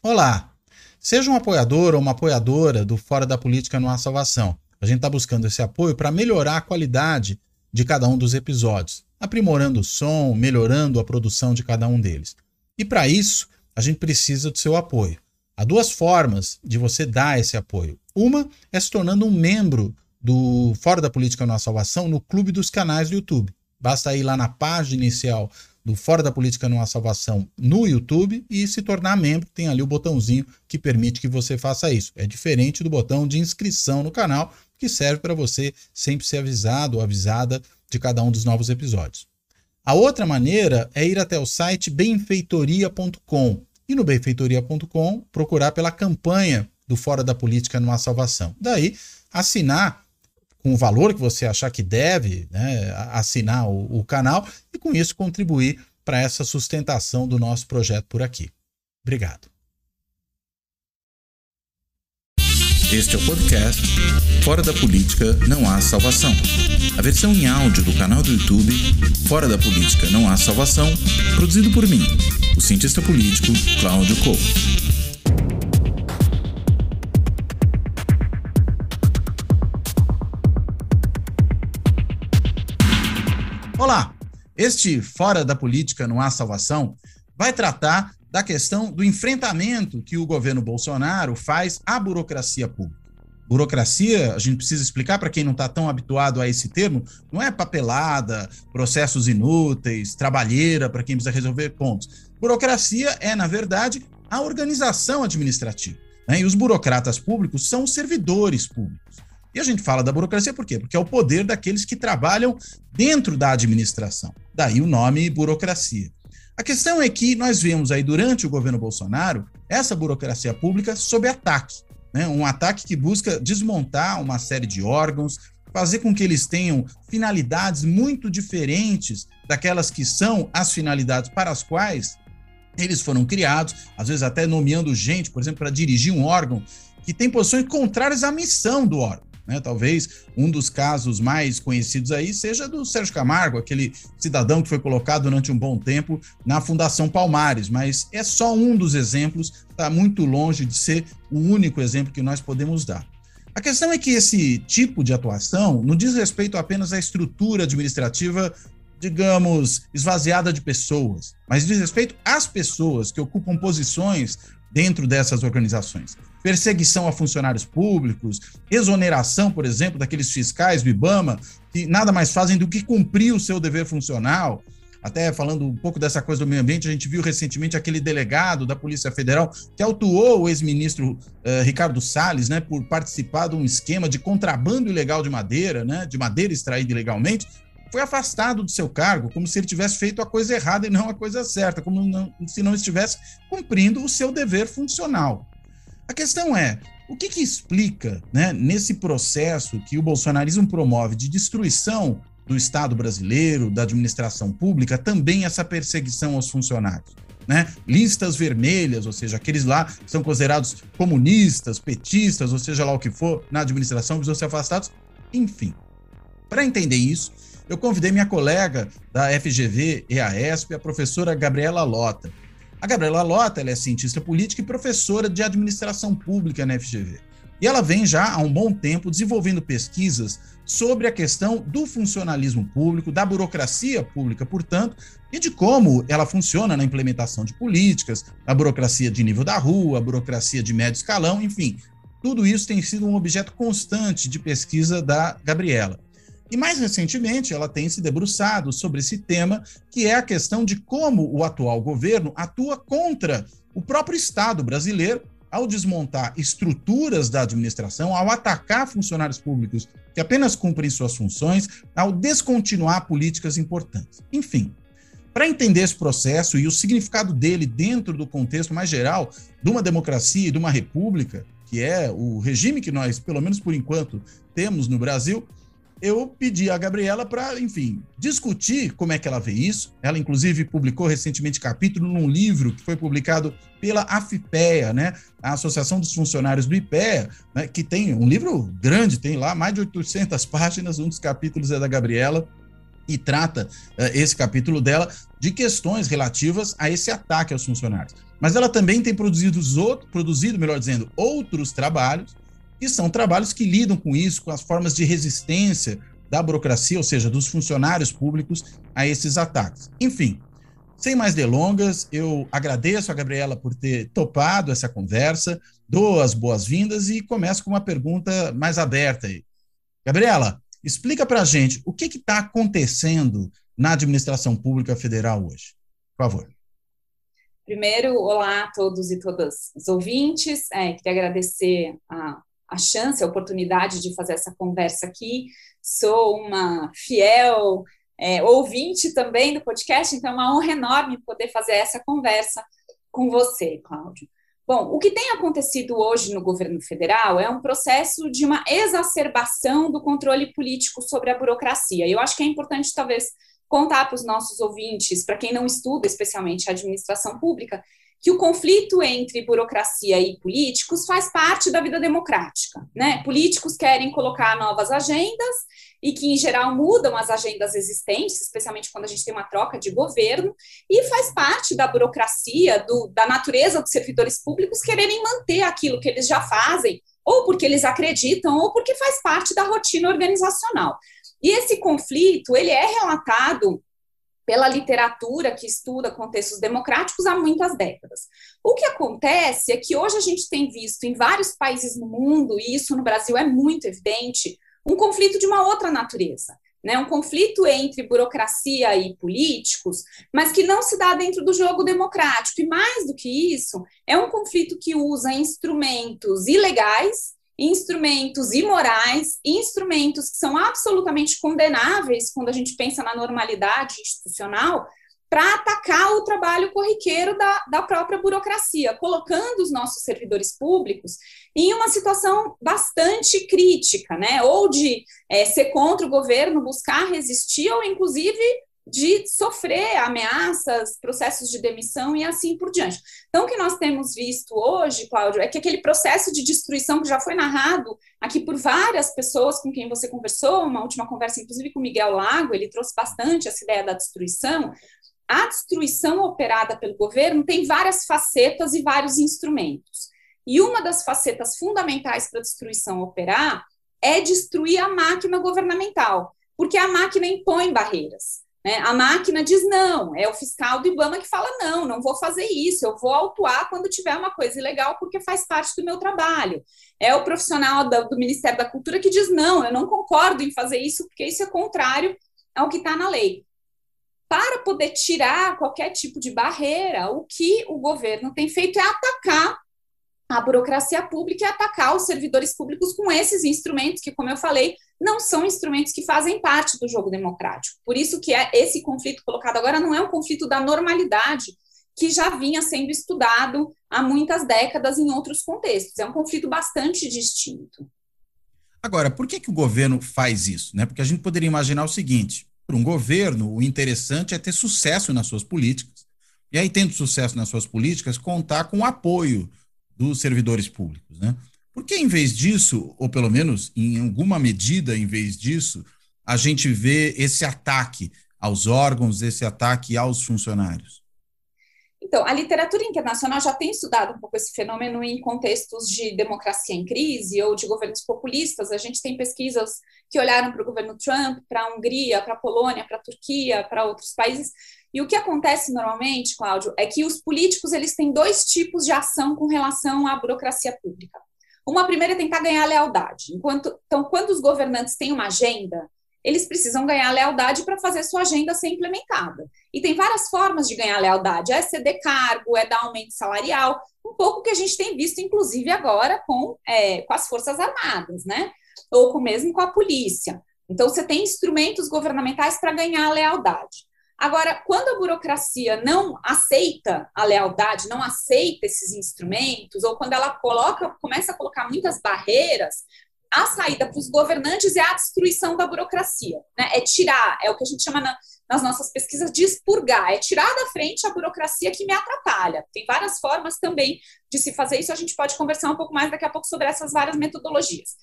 Olá! Seja um apoiador ou uma apoiadora do Fora da Política Não Há Salvação. A gente está buscando esse apoio para melhorar a qualidade de cada um dos episódios, aprimorando o som, melhorando a produção de cada um deles. E para isso, a gente precisa do seu apoio. Há duas formas de você dar esse apoio. Uma é se tornando um membro do Fora da Política Não Há Salvação no clube dos canais do YouTube. Basta ir lá na página inicial do Fora da Política Não Há Salvação no YouTube e se tornar membro. Tem ali o botãozinho que permite que você faça isso. É diferente do botão de inscrição no canal, que serve para você sempre ser avisado ou avisada de cada um dos novos episódios. A outra maneira é ir até o site benfeitoria.com e no benfeitoria.com procurar pela campanha do Fora da Política Não Há Salvação. Daí, assinar com o valor que você achar que deve né, assinar o, o canal e com isso contribuir para essa sustentação do nosso projeto por aqui. Obrigado. Este é o podcast Fora da Política Não Há Salvação. A versão em áudio do canal do YouTube Fora da Política Não Há Salvação, produzido por mim, o cientista político Cláudio Couto. Olá! Este Fora da Política Não Há Salvação vai tratar da questão do enfrentamento que o governo Bolsonaro faz à burocracia pública. Burocracia, a gente precisa explicar para quem não está tão habituado a esse termo, não é papelada, processos inúteis, trabalheira para quem precisa resolver pontos. Burocracia é, na verdade, a organização administrativa. Né? E os burocratas públicos são servidores públicos. E a gente fala da burocracia por quê? Porque é o poder daqueles que trabalham dentro da administração. Daí o nome burocracia. A questão é que nós vemos aí durante o governo Bolsonaro essa burocracia pública sob ataque. Né? Um ataque que busca desmontar uma série de órgãos, fazer com que eles tenham finalidades muito diferentes daquelas que são as finalidades para as quais eles foram criados, às vezes até nomeando gente, por exemplo, para dirigir um órgão que tem posições contrárias à missão do órgão. Né? Talvez um dos casos mais conhecidos aí seja do Sérgio Camargo, aquele cidadão que foi colocado durante um bom tempo na Fundação Palmares, mas é só um dos exemplos, está muito longe de ser o único exemplo que nós podemos dar. A questão é que esse tipo de atuação não diz respeito apenas à estrutura administrativa, digamos, esvaziada de pessoas, mas diz respeito às pessoas que ocupam posições dentro dessas organizações. Perseguição a funcionários públicos, exoneração, por exemplo, daqueles fiscais do IBAMA, que nada mais fazem do que cumprir o seu dever funcional. Até falando um pouco dessa coisa do meio ambiente, a gente viu recentemente aquele delegado da Polícia Federal que autuou o ex-ministro uh, Ricardo Salles, né, por participar de um esquema de contrabando ilegal de madeira, né, de madeira extraída ilegalmente, foi afastado do seu cargo, como se ele tivesse feito a coisa errada e não a coisa certa, como não, se não estivesse cumprindo o seu dever funcional. A questão é, o que, que explica, né, nesse processo que o bolsonarismo promove de destruição do Estado brasileiro, da administração pública, também essa perseguição aos funcionários? Né? Listas vermelhas, ou seja, aqueles lá que são considerados comunistas, petistas, ou seja lá o que for, na administração, precisam ser afastados. Enfim, para entender isso, eu convidei minha colega da FGV EASP, a professora Gabriela Lota. A Gabriela Lota é cientista política e professora de administração pública na FGV. E ela vem já há um bom tempo desenvolvendo pesquisas sobre a questão do funcionalismo público, da burocracia pública, portanto, e de como ela funciona na implementação de políticas, a burocracia de nível da rua, a burocracia de médio escalão, enfim. Tudo isso tem sido um objeto constante de pesquisa da Gabriela. E mais recentemente, ela tem se debruçado sobre esse tema, que é a questão de como o atual governo atua contra o próprio Estado brasileiro ao desmontar estruturas da administração, ao atacar funcionários públicos que apenas cumprem suas funções, ao descontinuar políticas importantes. Enfim, para entender esse processo e o significado dele dentro do contexto mais geral de uma democracia e de uma república, que é o regime que nós, pelo menos por enquanto, temos no Brasil, eu pedi a Gabriela para, enfim, discutir como é que ela vê isso. Ela, inclusive, publicou recentemente capítulo num livro que foi publicado pela AFIPEA, né, a Associação dos Funcionários do IPEA, né, que tem um livro grande, tem lá mais de 800 páginas, um dos capítulos é da Gabriela, e trata uh, esse capítulo dela de questões relativas a esse ataque aos funcionários. mas ela também tem produzido, outros, produzido, melhor dizendo, outros trabalhos, que são trabalhos que lidam com isso, com as formas de resistência da burocracia, ou seja, dos funcionários públicos a esses ataques. Enfim, sem mais delongas, eu agradeço a Gabriela por ter topado essa conversa, dou as boas-vindas e começo com uma pergunta mais aberta aí. Gabriela, explica para a gente o que está acontecendo na administração pública federal hoje. Por favor. Primeiro, olá a todos e todas os ouvintes. É, queria agradecer a, a chance, a oportunidade de fazer essa conversa aqui. Sou uma fiel é, ouvinte também do podcast, então é uma honra enorme poder fazer essa conversa com você, Cláudio. Bom, o que tem acontecido hoje no governo federal é um processo de uma exacerbação do controle político sobre a burocracia. E eu acho que é importante, talvez, contar para os nossos ouvintes, para quem não estuda especialmente a administração pública, que o conflito entre burocracia e políticos faz parte da vida democrática. Né? Políticos querem colocar novas agendas e que, em geral, mudam as agendas existentes, especialmente quando a gente tem uma troca de governo, e faz parte da burocracia, do, da natureza dos servidores públicos quererem manter aquilo que eles já fazem, ou porque eles acreditam, ou porque faz parte da rotina organizacional. E esse conflito, ele é relatado pela literatura que estuda contextos democráticos há muitas décadas. O que acontece é que hoje a gente tem visto em vários países no mundo, e isso no Brasil é muito evidente, um conflito de uma outra natureza. Né, um conflito entre burocracia e políticos, mas que não se dá dentro do jogo democrático. E mais do que isso, é um conflito que usa instrumentos ilegais instrumentos imorais, instrumentos que são absolutamente condenáveis quando a gente pensa na normalidade institucional, para atacar o trabalho corriqueiro da, da própria burocracia, colocando os nossos servidores públicos em uma situação bastante crítica, né? Ou de é, ser contra o governo, buscar resistir, ou inclusive de sofrer ameaças, processos de demissão e assim por diante. Então, o que nós temos visto hoje, Cláudio, é que aquele processo de destruição que já foi narrado aqui por várias pessoas com quem você conversou, uma última conversa, inclusive com Miguel Lago, ele trouxe bastante essa ideia da destruição. A destruição operada pelo governo tem várias facetas e vários instrumentos. E uma das facetas fundamentais para a destruição operar é destruir a máquina governamental, porque a máquina impõe barreiras. Né? A máquina diz não, é o fiscal do IBAMA que fala não, não vou fazer isso, eu vou autuar quando tiver uma coisa ilegal porque faz parte do meu trabalho. É o profissional do, do Ministério da Cultura que diz não, eu não concordo em fazer isso porque isso é contrário ao que está na lei. Para poder tirar qualquer tipo de barreira, o que o governo tem feito é atacar a burocracia pública e atacar os servidores públicos com esses instrumentos que, como eu falei, não são instrumentos que fazem parte do jogo democrático. Por isso que é esse conflito colocado agora não é um conflito da normalidade que já vinha sendo estudado há muitas décadas em outros contextos. É um conflito bastante distinto. Agora, por que, que o governo faz isso? Né? Porque a gente poderia imaginar o seguinte: para um governo, o interessante é ter sucesso nas suas políticas. E aí, tendo sucesso nas suas políticas, contar com o apoio dos servidores públicos, né? Por que, em vez disso, ou pelo menos em alguma medida, em vez disso, a gente vê esse ataque aos órgãos, esse ataque aos funcionários? Então, a literatura internacional já tem estudado um pouco esse fenômeno em contextos de democracia em crise ou de governos populistas. A gente tem pesquisas que olharam para o governo Trump, para a Hungria, para a Polônia, para a Turquia, para outros países, e o que acontece normalmente, Cláudio, é que os políticos eles têm dois tipos de ação com relação à burocracia pública. Uma primeira é tentar ganhar lealdade. Enquanto, então, quando os governantes têm uma agenda, eles precisam ganhar lealdade para fazer sua agenda ser implementada. E tem várias formas de ganhar lealdade: é ceder cargo, é dar aumento salarial, um pouco que a gente tem visto, inclusive agora, com, é, com as Forças Armadas, né? Ou com, mesmo com a polícia. Então, você tem instrumentos governamentais para ganhar lealdade. Agora, quando a burocracia não aceita a lealdade, não aceita esses instrumentos, ou quando ela coloca, começa a colocar muitas barreiras, a saída para os governantes é a destruição da burocracia, né? É tirar, é o que a gente chama na, nas nossas pesquisas de expurgar, é tirar da frente a burocracia que me atrapalha. Tem várias formas também de se fazer isso, a gente pode conversar um pouco mais daqui a pouco sobre essas várias metodologias.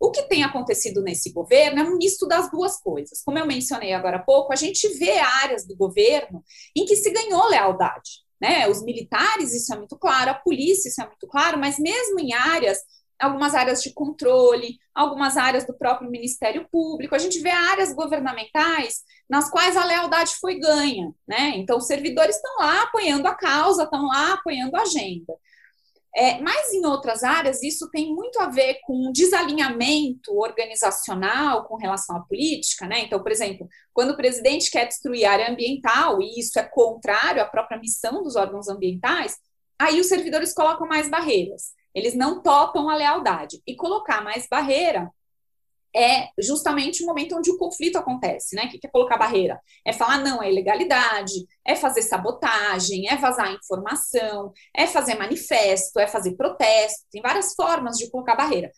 O que tem acontecido nesse governo é um misto das duas coisas. Como eu mencionei agora há pouco, a gente vê áreas do governo em que se ganhou lealdade. né? Os militares, isso é muito claro, a polícia, isso é muito claro, mas mesmo em áreas, algumas áreas de controle, algumas áreas do próprio Ministério Público, a gente vê áreas governamentais nas quais a lealdade foi ganha, né? Então, os servidores estão lá apoiando a causa, estão lá apoiando a agenda. É, mas em outras áreas, isso tem muito a ver com um desalinhamento organizacional com relação à política, né? Então, por exemplo, quando o presidente quer destruir a área ambiental, e isso é contrário à própria missão dos órgãos ambientais, aí os servidores colocam mais barreiras. Eles não topam a lealdade. E colocar mais barreira é justamente o momento onde o conflito acontece, né? O que é colocar barreira? É falar não, é ilegalidade, é fazer sabotagem, é vazar informação, é fazer manifesto, é fazer protesto, tem várias formas de colocar barreira.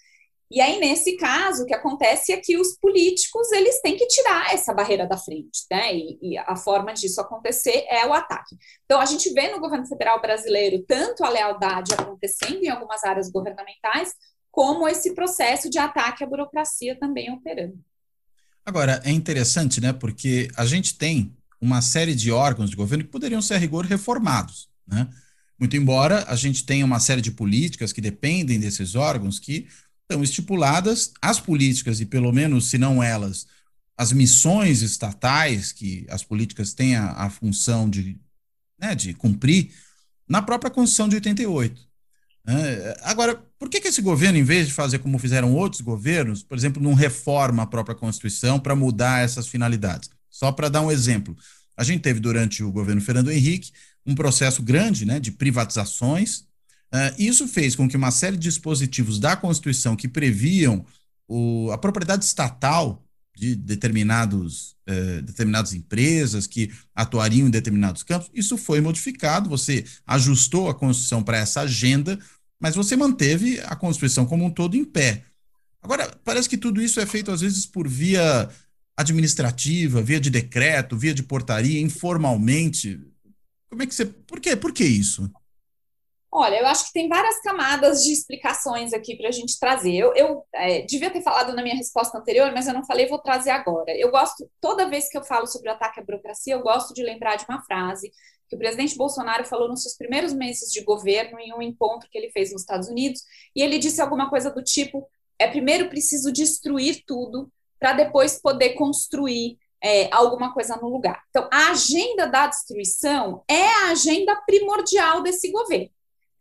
E aí, nesse caso, o que acontece é que os políticos eles têm que tirar essa barreira da frente, né? E, e, a forma disso acontecer é o ataque. Então, a gente vê no governo federal brasileiro tanto a lealdade acontecendo em algumas áreas governamentais, como esse processo de ataque à burocracia também operando. Agora, é interessante, né? Porque a gente tem uma série de órgãos de governo que poderiam ser a rigor reformados, né? Muito embora a gente tenha uma série de políticas que dependem desses órgãos que estão estipuladas, as políticas, e pelo menos, se não elas, as missões estatais que as políticas têm a, a função de, né, de cumprir, na própria Constituição de 88. É, agora, por que, que esse governo, em vez de fazer como fizeram outros governos, por exemplo, não reforma a própria Constituição para mudar essas finalidades? Só para dar um exemplo, a gente teve durante o governo Fernando Henrique um processo grande né, de privatizações, e isso fez com que uma série de dispositivos da Constituição que previam o, a propriedade estatal de determinados, uh, determinadas empresas que atuariam em determinados campos, isso foi modificado, você ajustou a Constituição para essa agenda, mas você manteve a Constituição como um todo em pé. Agora, parece que tudo isso é feito às vezes por via administrativa, via de decreto, via de portaria, informalmente. Como é que você. Por quê? Por que isso? Olha, eu acho que tem várias camadas de explicações aqui para a gente trazer. Eu, eu é, devia ter falado na minha resposta anterior, mas eu não falei, vou trazer agora. Eu gosto, toda vez que eu falo sobre o ataque à burocracia, eu gosto de lembrar de uma frase que o presidente Bolsonaro falou nos seus primeiros meses de governo em um encontro que ele fez nos Estados Unidos, e ele disse alguma coisa do tipo: é primeiro preciso destruir tudo para depois poder construir é, alguma coisa no lugar. Então, a agenda da destruição é a agenda primordial desse governo.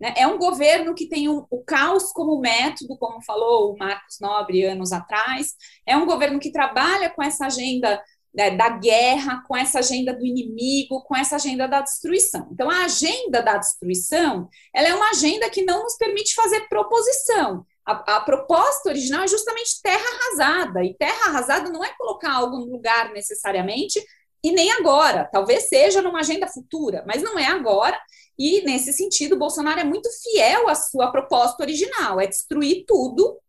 Né? É um governo que tem um, o caos como método, como falou o Marcos Nobre anos atrás, é um governo que trabalha com essa agenda né, da guerra, com essa agenda do inimigo, com essa agenda da destruição. Então, a agenda da destruição ela é uma agenda que não nos permite fazer proposição. A, a, proposta original é justamente terra arrasada, e terra arrasada não é colocar algo no lugar necessariamente, e nem agora. Talvez seja numa agenda futura, mas não é agora. E, nesse sentido, Bolsonaro é muito fiel à sua proposta original: é destruir tudo,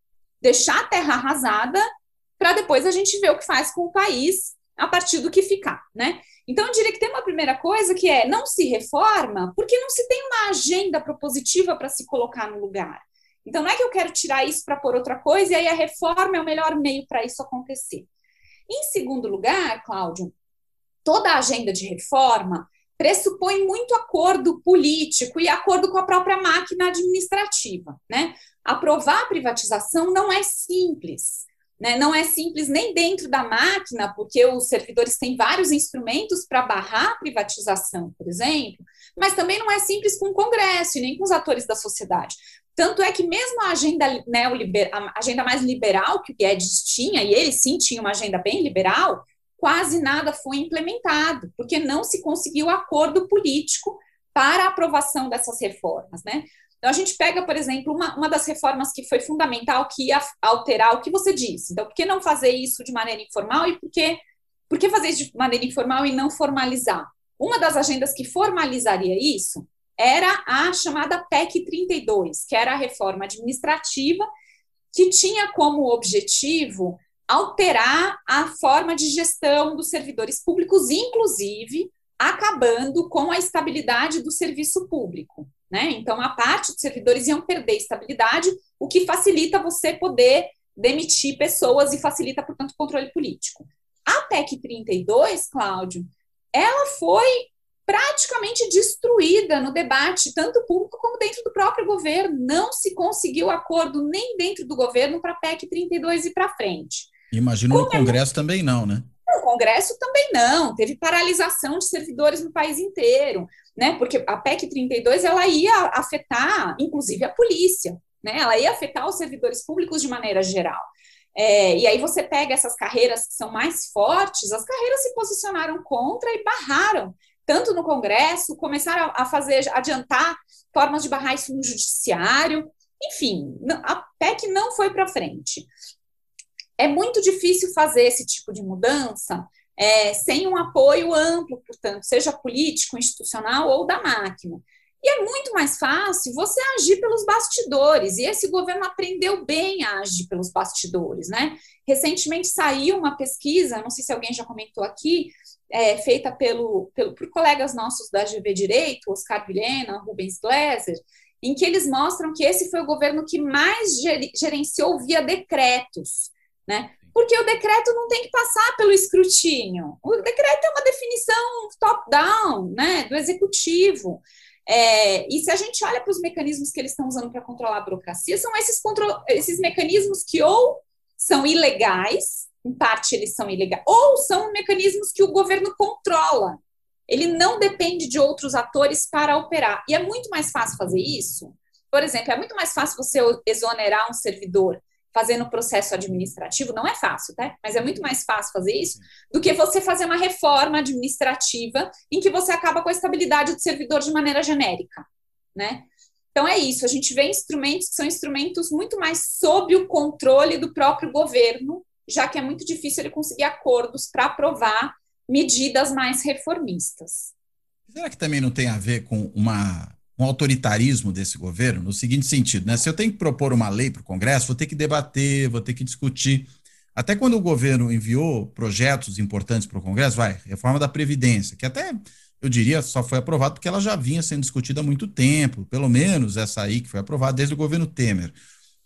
deixar a terra arrasada, para depois a gente ver o que faz com o país a partir do que ficar, né? Então, eu diria que tem uma primeira coisa que é não se reforma porque não se tem uma agenda propositiva para se colocar no lugar. Então, não é que eu quero tirar isso para pôr outra coisa e aí a reforma é o melhor meio para isso acontecer. Em segundo lugar, Cláudio, toda a agenda de reforma pressupõe muito acordo político e acordo com a própria máquina administrativa. Né? Aprovar a privatização não é simples. Né? Não é simples nem dentro da máquina, porque os servidores têm vários instrumentos para barrar a privatização, por exemplo, mas também não é simples com o Congresso e nem com os atores da sociedade. Tanto é que mesmo a agenda a agenda mais liberal que o Guedes tinha, e ele sim tinha uma agenda bem liberal, quase nada foi implementado, porque não se conseguiu acordo político para a aprovação dessas reformas, né? Então, a gente pega, por exemplo, uma, uma das reformas que foi fundamental, que ia alterar o que você disse. Então, por que não fazer isso de maneira informal e por que, por que fazer isso de maneira informal e não formalizar? Uma das agendas que formalizaria isso era a chamada PEC 32, que era a reforma administrativa, que tinha como objetivo alterar a forma de gestão dos servidores públicos, inclusive acabando com a estabilidade do serviço público. Né? Então, a parte dos servidores iam perder estabilidade, o que facilita você poder demitir pessoas e facilita, portanto, o controle político. A PEC 32, Cláudio, ela foi praticamente destruída no debate, tanto público como dentro do próprio governo. Não se conseguiu acordo nem dentro do governo para a PEC 32 e para frente. Imagino como no Congresso é... também não, né? No Congresso também não. Teve paralisação de servidores no país inteiro, né? Porque a PEC 32 ela ia afetar, inclusive, a polícia, né? Ela ia afetar os servidores públicos de maneira geral. É, e aí você pega essas carreiras que são mais fortes, as carreiras se posicionaram contra e barraram tanto no Congresso, começaram a fazer, adiantar formas de barrar isso no Judiciário, enfim, a PEC não foi para frente. É muito difícil fazer esse tipo de mudança é, sem um apoio amplo, portanto, seja político, institucional ou da máquina. E é muito mais fácil você agir pelos bastidores, e esse governo aprendeu bem a agir pelos bastidores, né? Recentemente saiu uma pesquisa, não sei se alguém já comentou aqui, é, feita pelo, pelo, por colegas nossos da GV Direito, Oscar Vilhena, Rubens Gleiser, em que eles mostram que esse foi o governo que mais gerenciou via decretos, né? Porque o decreto não tem que passar pelo escrutínio. O decreto é uma definição top-down, né, do executivo. É, e se a gente olha para os mecanismos que eles estão usando para controlar a burocracia, são esses, esses mecanismos que ou são ilegais, em parte eles são ilegais, ou são mecanismos que o governo controla. Ele não depende de outros atores para operar. E é muito mais fácil fazer isso. Por exemplo, é muito mais fácil você exonerar um servidor fazendo processo administrativo, não é fácil, tá? Mas é muito mais fácil fazer isso do que você fazer uma reforma administrativa em que você acaba com a estabilidade do servidor de maneira genérica, né? Então é isso, a gente vê instrumentos que são instrumentos muito mais sob o controle do próprio governo já que é muito difícil ele conseguir acordos para aprovar medidas mais reformistas. Será que também não tem a ver com uma, um autoritarismo desse governo? No seguinte sentido, né? Se eu tenho que propor uma lei para o Congresso, vou ter que debater, vou ter que discutir. Até quando o governo enviou projetos importantes para o Congresso, vai, reforma da Previdência, que até eu diria só foi aprovado porque ela já vinha sendo discutida há muito tempo, pelo menos essa aí que foi aprovada desde o governo Temer.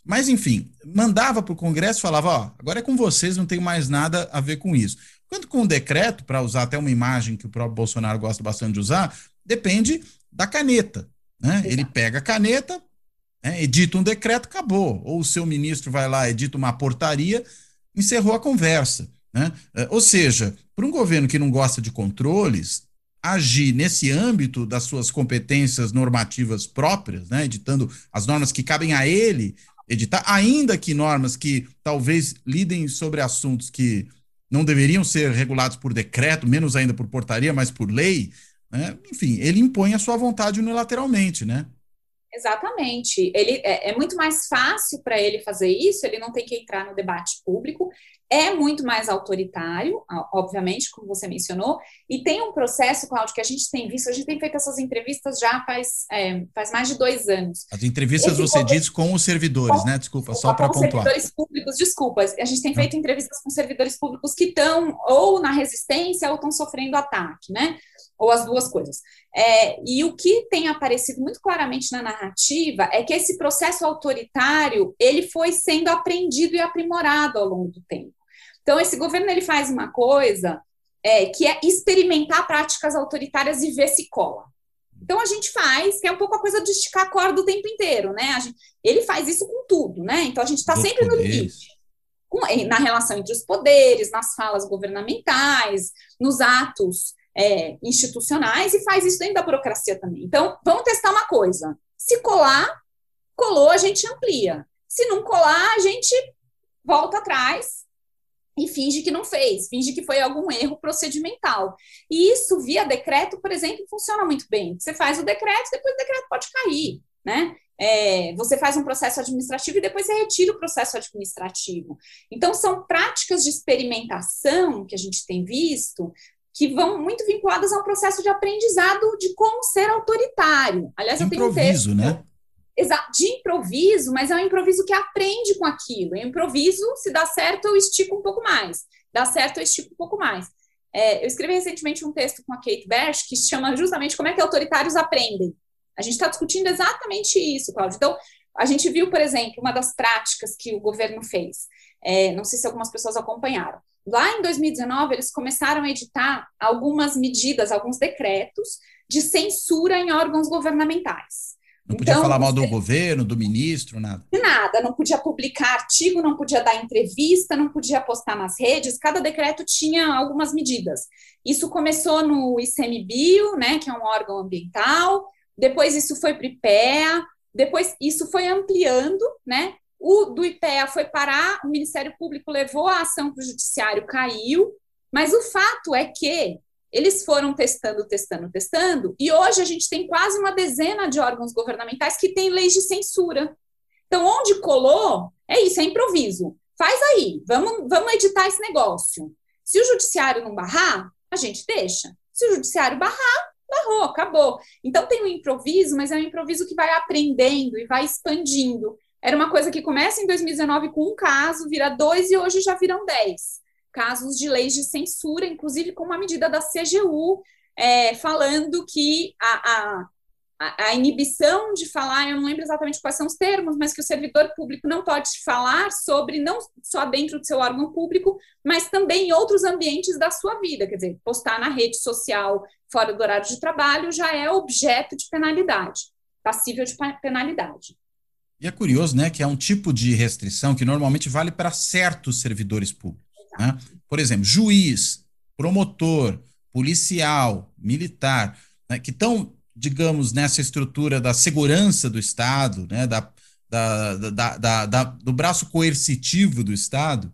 Mas, enfim, mandava para o Congresso e falava: ó, agora é com vocês, não tem mais nada a ver com isso. Quanto com o decreto, para usar até uma imagem que o próprio Bolsonaro gosta bastante de usar, depende da caneta. Né? Ele pega a caneta, né, edita um decreto, acabou. Ou o seu ministro vai lá, edita uma portaria, encerrou a conversa. Né? É, ou seja, para um governo que não gosta de controles, agir nesse âmbito das suas competências normativas próprias, né, editando as normas que cabem a ele editar, ainda que normas que talvez lidem sobre assuntos que não deveriam ser regulados por decreto, menos ainda por portaria, mas por lei, né? enfim, ele impõe a sua vontade unilateralmente, né? Exatamente. Ele é, é muito mais fácil para ele fazer isso, ele não tem que entrar no debate público, é muito mais autoritário, obviamente, como você mencionou, e tem um processo, Cláudio, que a gente tem visto, a gente tem feito essas entrevistas já faz, é, faz mais de dois anos. As entrevistas Esse você diz com os servidores, com, né? Desculpa, só para pontuar. servidores públicos, desculpa, a gente tem feito entrevistas com servidores públicos que estão ou na resistência ou estão sofrendo ataque, né? Ou as duas coisas. É, e o que tem aparecido muito claramente na narrativa é que esse processo autoritário ele foi sendo aprendido e aprimorado ao longo do tempo. Então, esse governo ele faz uma coisa é, que é experimentar práticas autoritárias e ver se cola. Então, a gente faz, que é um pouco a coisa de esticar a corda o tempo inteiro, né? Gente, ele faz isso com tudo, né? Então, a gente está sempre no limite. Com, na relação entre os poderes, nas falas governamentais, nos atos é, institucionais, e faz isso dentro da burocracia também. Então, vamos testar uma coisa. Se colar, colou, a gente amplia. Se não colar, a gente volta atrás e finge que não fez, finge que foi algum erro procedimental. E isso, via decreto, por exemplo, funciona muito bem. Você faz o decreto, depois o decreto pode cair, né? É, você faz um processo administrativo e depois você retira o processo administrativo. Então, são práticas de experimentação que a gente tem visto que vão muito vinculadas ao processo de aprendizado de como ser autoritário. Aliás, eu tenho um texto, né? de improviso, mas é um improviso que aprende com aquilo. É um improviso, se dá certo, eu estico um pouco mais. Dá certo, eu estico um pouco mais. É, eu escrevi recentemente um texto com a Kate Bash que se chama justamente como é que autoritários aprendem. A gente está discutindo exatamente isso, Cláudio. Então, a gente viu, por exemplo, uma das práticas que o governo fez. É, não sei se algumas pessoas acompanharam, lá em 2019, eles começaram a editar algumas medidas, alguns decretos de censura em órgãos governamentais. Não podia então, falar mal do governo, do ministro, nada. Nada, não podia publicar artigo, não podia dar entrevista, não podia postar nas redes. Cada decreto tinha algumas medidas. Isso começou no ICMBio, né, que é um órgão ambiental. Depois isso foi para o IPEA. Depois isso foi ampliando, né? O do IPEA foi parar, o Ministério Público levou a ação para o Judiciário, caiu. Mas o fato é que eles foram testando, testando, testando, e hoje a gente tem quase uma dezena de órgãos governamentais que têm leis de censura. Então, onde colou, é isso, é improviso. Faz aí, vamos, vamos editar esse negócio. Se o judiciário não barrar, a gente deixa. Se o judiciário barrar, barrou, acabou. Então tem um improviso, mas é um improviso que vai aprendendo e vai expandindo. Era uma coisa que começa em 2019 com um caso, vira dois e hoje já viram dez casos de leis de censura, inclusive com uma medida da CGU, é, falando que a, a, a, inibição de falar, eu não lembro exatamente quais são os termos, mas que o servidor público não pode falar sobre, não só dentro do seu órgão público, mas também em outros ambientes da sua vida. Quer dizer, postar na rede social fora do horário de trabalho já é objeto de penalidade, passível de penalidade. E é curioso, né, que é um tipo de restrição que normalmente vale para certos servidores públicos. Né? Por exemplo, juiz, promotor, policial, militar, né, que estão, digamos, nessa estrutura da segurança do Estado, né, da, da, da, da, do braço coercitivo do Estado,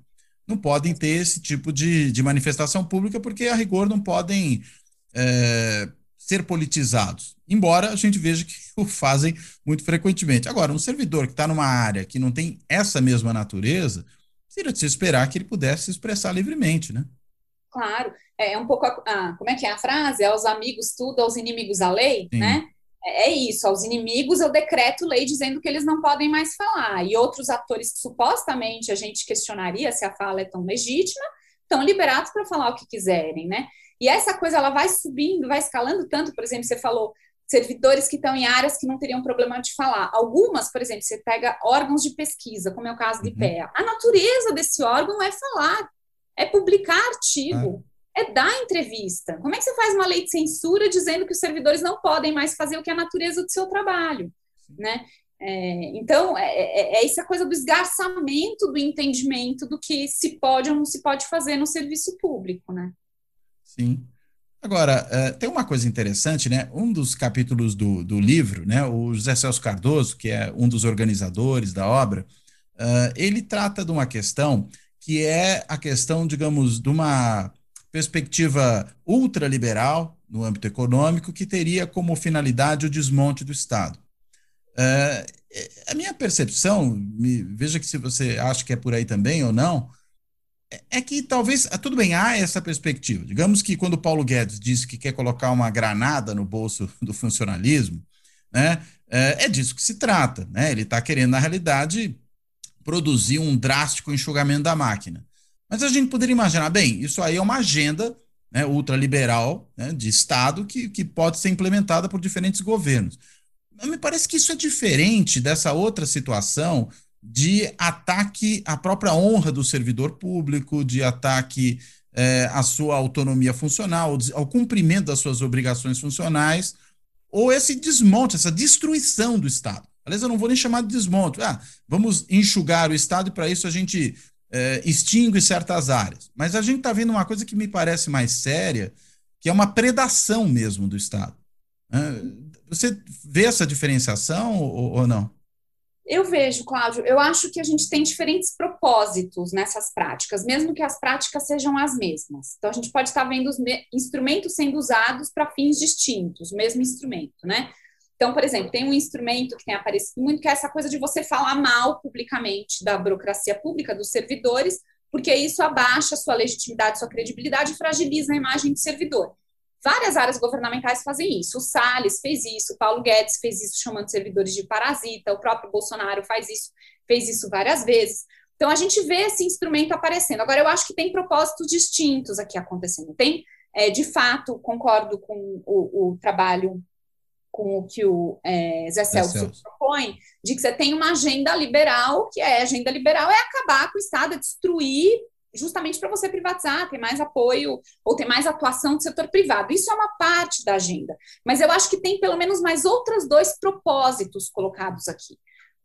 não podem ter esse tipo de, de manifestação pública, porque, a rigor, não podem é, ser politizados. Embora a gente veja que o fazem muito frequentemente. Agora, um servidor que está numa área que não tem essa mesma natureza, seria de se esperar que ele pudesse se expressar livremente, né? Claro, é, é um pouco, a, a, como é que é a frase? Aos amigos tudo, aos inimigos a lei, Sim. né? É, é isso, aos inimigos eu decreto lei dizendo que eles não podem mais falar, e outros atores que supostamente a gente questionaria se a fala é tão legítima, estão liberados para falar o que quiserem, né? E essa coisa ela vai subindo, vai escalando tanto, por exemplo, você falou servidores que estão em áreas que não teriam problema de falar. Algumas, por exemplo, você pega órgãos de pesquisa, como é o caso do IPEA. Uhum. A natureza desse órgão é falar, é publicar artigo, ah. é dar entrevista. Como é que você faz uma lei de censura dizendo que os servidores não podem mais fazer o que é a natureza do seu trabalho, né? É, então, é, é, é, essa coisa do esgarçamento do entendimento do que se pode ou não se pode fazer no serviço público, né? Sim. Agora, uh, tem uma coisa interessante, né? Um dos capítulos do, do livro, né? O José Celso Cardoso, que é um dos organizadores da obra, uh, ele trata de uma questão que é a questão, digamos, de uma perspectiva ultraliberal no âmbito econômico que teria como finalidade o desmonte do Estado. Uh, a minha percepção, veja que se você acha que é por aí também ou não, é que talvez, ah, tudo bem, há essa perspectiva. Digamos que quando Paulo Guedes disse que quer colocar uma granada no bolso do funcionalismo, né, é, é disso que se trata. Né? Ele está querendo, na realidade, produzir um drástico enxugamento da máquina. Mas a gente poderia imaginar, bem, isso aí é uma agenda né, ultraliberal né, de Estado que, que pode ser implementada por diferentes governos. Mas me parece que isso é diferente dessa outra situação de ataque à própria honra do servidor público, de ataque é, à sua autonomia funcional, ao cumprimento das suas obrigações funcionais, ou esse desmonte, essa destruição do Estado. Aliás, eu não vou nem chamar de desmonte. Ah, vamos enxugar o Estado e para isso a gente é, extingue certas áreas. Mas a gente está vendo uma coisa que me parece mais séria, que é uma predação mesmo do Estado. Você vê essa diferenciação ou, ou não? Eu vejo, Cláudio, eu acho que a gente tem diferentes propósitos nessas práticas, mesmo que as práticas sejam as mesmas. Então, a gente pode estar vendo os instrumentos sendo usados para fins distintos, o mesmo instrumento, né? Então, por exemplo, tem um instrumento que tem aparecido muito, que é essa coisa de você falar mal publicamente da burocracia pública, dos servidores, porque isso abaixa sua legitimidade, sua credibilidade e fragiliza a imagem do servidor. Várias áreas governamentais fazem isso. O Salles fez isso, o Paulo Guedes fez isso, chamando servidores de parasita, o próprio Bolsonaro faz isso, fez isso várias vezes. Então, a gente vê esse instrumento aparecendo. Agora, eu acho que tem propósitos distintos aqui acontecendo. Tem, é, de fato, concordo com o, o trabalho com o que o é, Zé Celso, Celso propõe, de que você tem uma agenda liberal, que é agenda liberal é acabar com o Estado, é destruir justamente para você privatizar, ter mais apoio ou ter mais atuação do setor privado. Isso é uma parte da agenda, mas eu acho que tem pelo menos mais outros dois propósitos colocados aqui.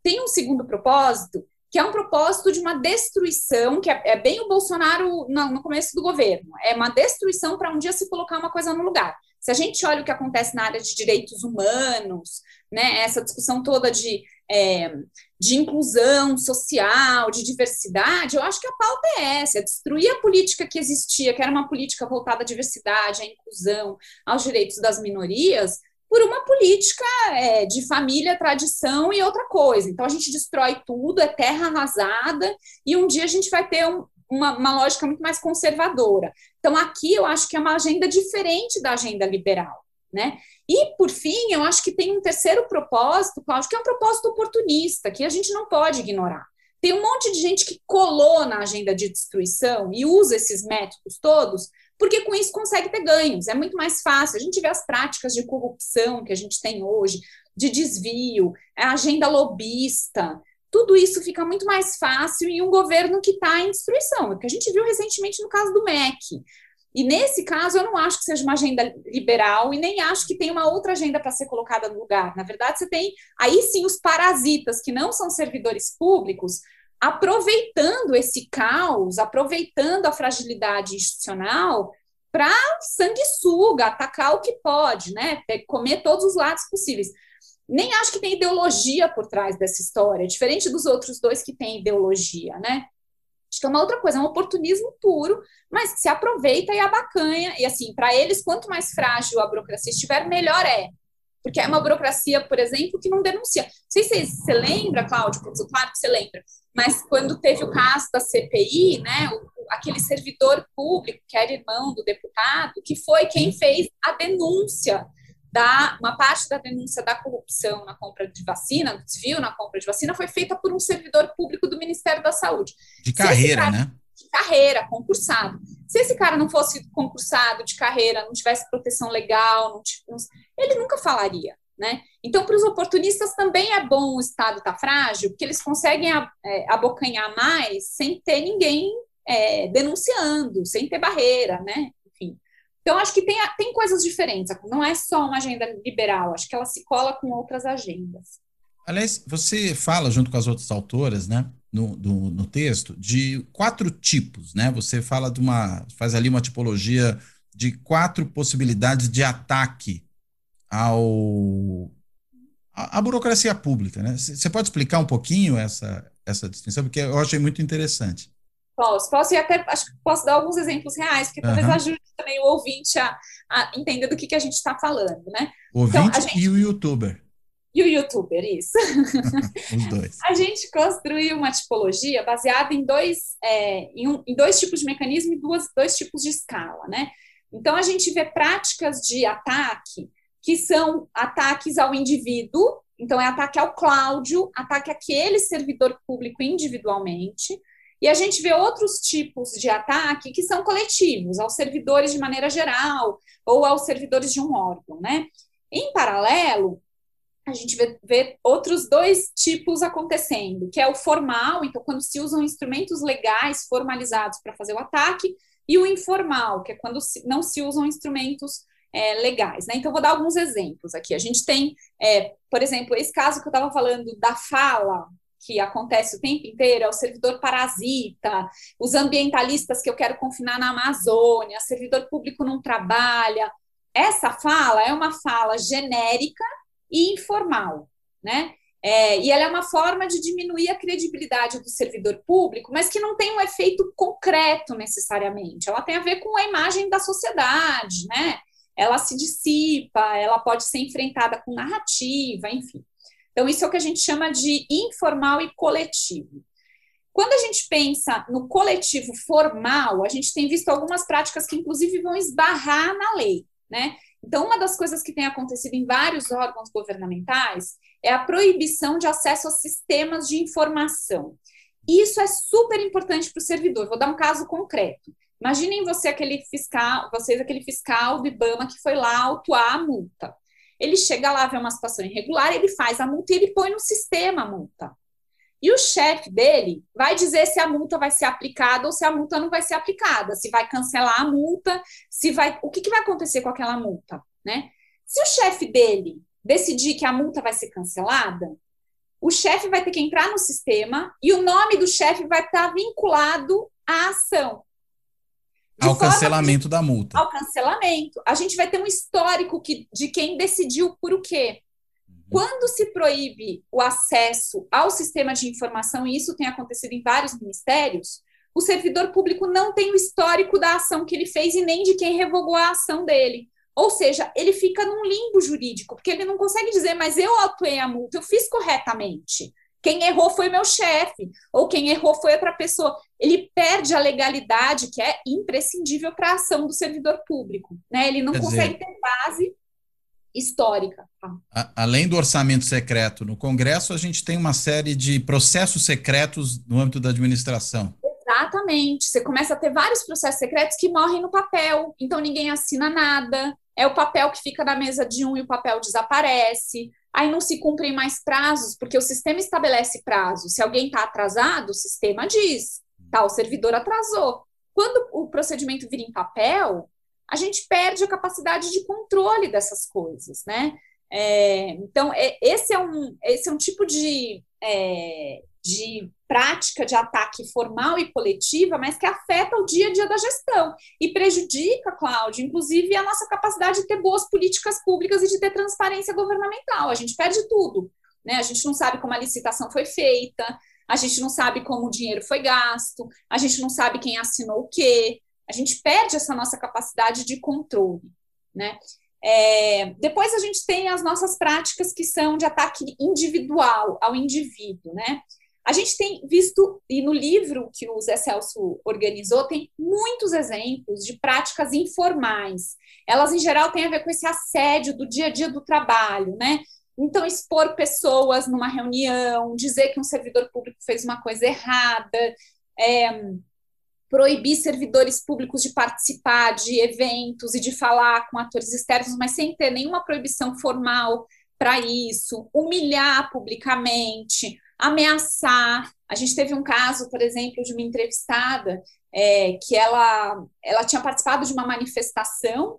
Tem um segundo propósito, que é um propósito de uma destruição, que é, é bem o Bolsonaro no, no começo do governo, é uma destruição para um dia se colocar uma coisa no lugar. Se a gente olha o que acontece na área de direitos humanos, né, essa discussão toda de, é, de inclusão social, de diversidade, eu acho que a pauta é essa, é destruir a política que existia, que era uma política voltada à diversidade, à inclusão, aos direitos das minorias, por uma política é, de família, tradição e outra coisa. Então a gente destrói tudo, é terra arrasada, e um dia a gente vai ter um, uma, uma, lógica muito mais conservadora. Então, aqui eu acho que é uma agenda diferente da agenda liberal. Né? E, por fim, eu acho que tem um terceiro propósito, Cláudio, que é um propósito oportunista, que a gente não pode ignorar. Tem um monte de gente que colou na agenda de destruição e usa esses métodos todos, porque com isso consegue ter ganhos. É muito mais fácil. A gente vê as práticas de corrupção que a gente tem hoje, de desvio, a agenda lobista, tudo isso fica muito mais fácil em um governo que está em destruição, que a gente viu recentemente no caso do MEC. E nesse caso, eu não acho que seja uma agenda liberal e nem acho que tem uma outra agenda para ser colocada no lugar. Na verdade, você tem aí sim os parasitas, que não são servidores públicos, aproveitando esse caos, aproveitando a fragilidade institucional para sanguessuga, atacar o que pode, né? Comer todos os lados possíveis nem acho que tem ideologia por trás dessa história, diferente dos outros dois que têm ideologia, né? É uma outra coisa, é um oportunismo puro, mas que se aproveita e abacanha. E assim, para eles, quanto mais frágil a burocracia estiver, melhor é. Porque é uma burocracia, por exemplo, que não denuncia. Não sei se você lembra, Cláudio, claro que você lembra, mas quando teve o caso da CPI, né, o, aquele servidor público, que era irmão do deputado, que foi quem fez a denúncia da uma parte da denúncia da corrupção na compra de vacina, do desvio na compra de vacina, foi feita por um servidor público do Ministério da Saúde. De carreira, cara, né? De carreira, concursado. Se esse cara não fosse concursado de carreira, não tivesse proteção legal, não tivesse, ele nunca falaria. Né? Então, para os oportunistas também é bom o Estado estar tá frágil, porque eles conseguem é, abocanhar mais sem ter ninguém é, denunciando, sem ter barreira, né? Então, acho que tem, tem coisas diferentes, não é só uma agenda liberal, acho que ela se cola com outras agendas. Aliás, você fala, junto com as outras autoras, né, no, do, no texto, de quatro tipos, né? Você fala de uma. faz ali uma tipologia de quatro possibilidades de ataque ao a, burocracia pública, né? Você pode explicar um pouquinho essa, essa distinção, porque eu achei muito interessante. Posso, posso e até acho que posso dar alguns exemplos reais, porque talvez uhum. ajude também o ouvinte a, a, entender do que, que a gente está falando, né? O ouvinte então, gente... e o youtuber. E o youtuber, isso. Os dois. a gente construiu uma tipologia baseada em dois, é, em, um, em, dois tipos de mecanismo e duas, dois tipos de escala, né? Então, a gente vê práticas de ataque que são ataques ao indivíduo, então é ataque ao Cláudio, ataque àquele servidor público individualmente, e a gente vê outros tipos de ataque que são coletivos, aos servidores de maneira geral, ou aos servidores de um órgão, né? Em paralelo, a gente vê, vê, outros dois tipos acontecendo, que é o formal, então, quando se usam instrumentos legais formalizados para fazer o ataque, e o informal, que é quando se, não se usam instrumentos é, legais. Né? Então, vou dar alguns exemplos aqui. A gente tem, é, por exemplo, esse caso que eu estava falando da fala, que acontece o tempo inteiro, é o servidor parasita, os ambientalistas que eu quero confinar na Amazônia, servidor público não trabalha. Essa fala é uma fala genérica e informal, né? É, e ela é uma forma de diminuir a credibilidade do servidor público, mas que não tem um efeito concreto necessariamente. Ela tem a ver com a imagem da sociedade, né? Ela se dissipa, ela pode ser enfrentada com narrativa, enfim. Então, isso é o que a gente chama de informal e coletivo. Quando a gente pensa no coletivo formal, a gente tem visto algumas práticas que, inclusive, vão esbarrar na lei, né? Então, uma das coisas que tem acontecido em vários órgãos governamentais é a proibição de acesso a sistemas de informação. Isso é super importante para o servidor. Vou dar um caso concreto. Imaginem você aquele fiscal, vocês aquele fiscal do IBAMA que foi lá autuar a multa. Ele chega lá, vê uma situação irregular, ele faz a multa e ele põe no sistema a multa. E o chefe dele vai dizer se a multa vai ser aplicada ou se a multa não vai ser aplicada, se vai cancelar a multa, se vai, o que, que vai acontecer com aquela multa, né? Se o chefe dele decidir que a multa vai ser cancelada, o chefe vai ter que entrar no sistema e o nome do chefe vai estar vinculado à ação. Ao cancelamento da multa. Ao cancelamento. A gente vai ter um histórico que, de quem decidiu por o quê. Uhum. Quando se proíbe o acesso ao sistema de informação, e isso tem acontecido em vários ministérios, o servidor público não tem o histórico da ação que ele fez e nem de quem revogou a ação dele. Ou seja, ele fica num limbo jurídico, porque ele não consegue dizer, mas eu atuei a multa, eu fiz corretamente. Quem errou foi meu chefe, ou quem errou foi outra pessoa. Ele perde a legalidade, que é imprescindível para a ação do servidor público. Né? Ele não Quer consegue dizer, ter base histórica. Tá? além do orçamento secreto no Congresso, a gente tem uma série de processos secretos no âmbito da administração. Exatamente. Você começa a ter vários processos secretos que morrem no papel, então ninguém assina nada, é o papel que fica na mesa de um e o papel desaparece. Aí não se cumprem mais prazos, porque o sistema estabelece prazo. Se alguém está atrasado, o sistema diz, tá, o servidor atrasou. Quando o procedimento vira em papel, a gente perde a capacidade de controle dessas coisas, né? É, então, é, esse, é um, esse é um tipo de, é, de prática de ataque formal e coletiva, mas que afeta o dia a dia da gestão e prejudica, Cláudio, inclusive a nossa capacidade de ter boas políticas públicas e de ter transparência governamental. A gente perde tudo, né? A gente não sabe como a licitação foi feita, a gente não sabe como o dinheiro foi gasto, a gente não sabe quem assinou o quê, a gente perde essa nossa capacidade de controle, né? É, depois a gente tem as nossas práticas que são de ataque individual ao indivíduo, né? A gente tem visto, e no livro que o Zé Celso organizou, tem muitos exemplos de práticas informais. Elas, em geral, têm a ver com esse assédio do dia a dia do trabalho, né? Então, expor pessoas numa reunião, dizer que um servidor público fez uma coisa errada, é, proibir servidores públicos de participar de eventos e de falar com atores externos, mas sem ter nenhuma proibição formal para isso, humilhar publicamente, ameaçar. A gente teve um caso, por exemplo, de uma entrevistada é, que ela, ela tinha participado de uma manifestação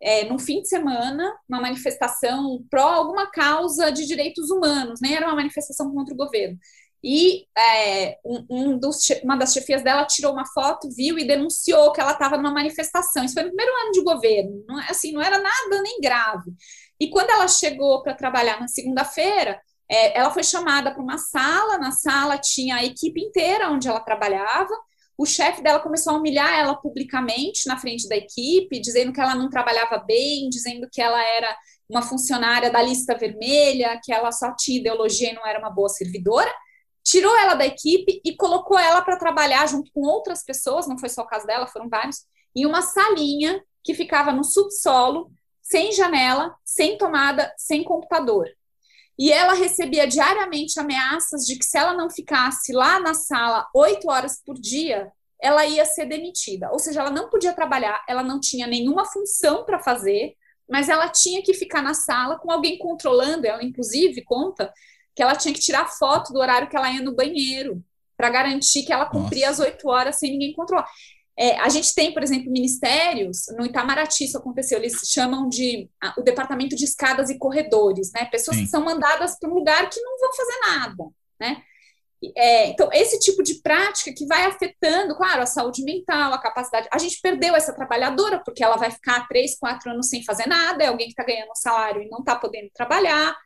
é, fim de semana, uma manifestação pró alguma causa de direitos humanos, nem era uma manifestação contra o governo. E é, um, um dos, uma das chefias dela tirou uma foto, viu e denunciou que ela estava numa manifestação. Isso foi no primeiro ano de governo, não, é, assim, não era nada nem grave. E quando ela chegou para trabalhar na segunda-feira, é, ela foi chamada para uma sala, na sala tinha a equipe inteira onde ela trabalhava, o chefe dela começou a humilhar ela publicamente na frente da equipe, dizendo que ela não trabalhava bem, dizendo que ela era uma funcionária da lista vermelha, que ela só tinha ideologia e não era uma boa servidora. Tirou ela da equipe e colocou ela para trabalhar junto com outras pessoas, não foi só o caso dela, foram vários, em uma salinha que ficava no subsolo, sem janela, sem tomada, sem computador. E ela recebia diariamente ameaças de que se ela não ficasse lá na sala oito horas por dia, ela ia ser demitida. Ou seja, ela não podia trabalhar, ela não tinha nenhuma função para fazer, mas ela tinha que ficar na sala com alguém controlando. Ela, inclusive, conta que ela tinha que tirar foto do horário que ela ia no banheiro para garantir que ela cumpria Nossa. as oito horas sem ninguém controlar. É, a gente tem, por exemplo, ministérios, no Itamaraty isso aconteceu, eles chamam de a, o departamento de escadas e corredores, né? Pessoas Sim. que são mandadas para um lugar que não vão fazer nada, né? É, então, esse tipo de prática que vai afetando, claro, a saúde mental, a capacidade. A gente perdeu essa trabalhadora, porque ela vai ficar três, quatro anos sem fazer nada, é alguém que está ganhando um salário e não está podendo trabalhar.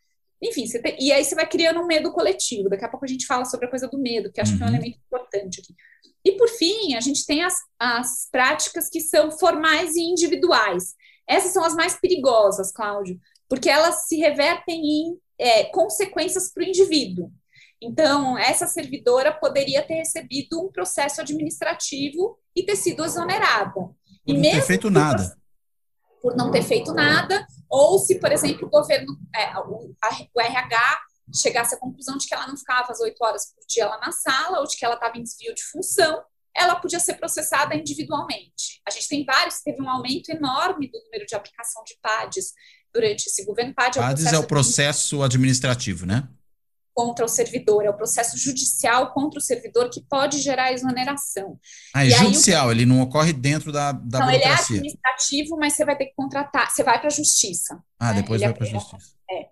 Enfim, tem, e aí você vai criando um medo coletivo. Daqui a pouco a gente fala sobre a coisa do medo, que acho uhum. que é um uhum. elemento importante aqui. E, por fim, a gente tem as, as práticas que são formais e individuais. Essas são as mais perigosas, Cláudio, porque elas se revertem em é, consequências para o indivíduo. Então, essa servidora poderia ter recebido um processo administrativo e ter sido exonerada. Por e não ter feito nada. Por não ter feito nada, ou se, por exemplo, o governo, é, o, a, o RH chegasse à conclusão de que ela não ficava as oito horas por dia lá na sala, ou de que ela estava em desvio de função, ela podia ser processada individualmente. A gente tem vários, teve um aumento enorme do número de aplicação de PADs durante esse governo. PAD é o PADs processo, é o processo administrativo, né? contra o servidor, é o processo judicial contra o servidor que pode gerar exoneração. Ah, é e judicial, aí, ele não ocorre dentro da, da não, burocracia. ele é administrativo, mas você vai ter que contratar, você vai para a justiça. Ah, né? depois ele vai é, para a justiça. É.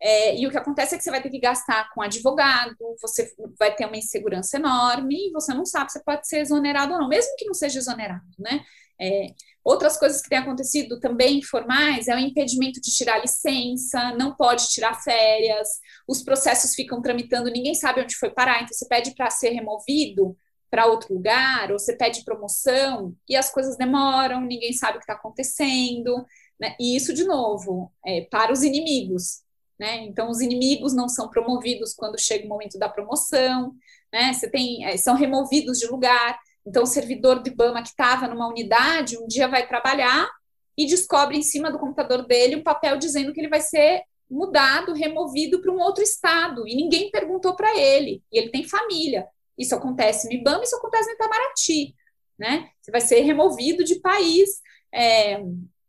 É, e o que acontece é que você vai ter que gastar com advogado, você vai ter uma insegurança enorme e você não sabe se pode ser exonerado ou não, mesmo que não seja exonerado, né? É, outras coisas que têm acontecido também formais é o impedimento de tirar licença, não pode tirar férias, os processos ficam tramitando, ninguém sabe onde foi parar, então você pede para ser removido para outro lugar, ou você pede promoção e as coisas demoram, ninguém sabe o que está acontecendo, né? E isso, de novo, é para os inimigos. Né? Então, os inimigos não são promovidos quando chega o momento da promoção, né? Você tem, é, são removidos de lugar. Então, o servidor do IBAMA que estava numa unidade, um dia vai trabalhar e descobre em cima do computador dele um papel dizendo que ele vai ser mudado, removido para um outro estado, e ninguém perguntou para ele, e ele tem família. Isso acontece no IBAMA, isso acontece no Itamaraty, né? Você vai ser removido de país, é,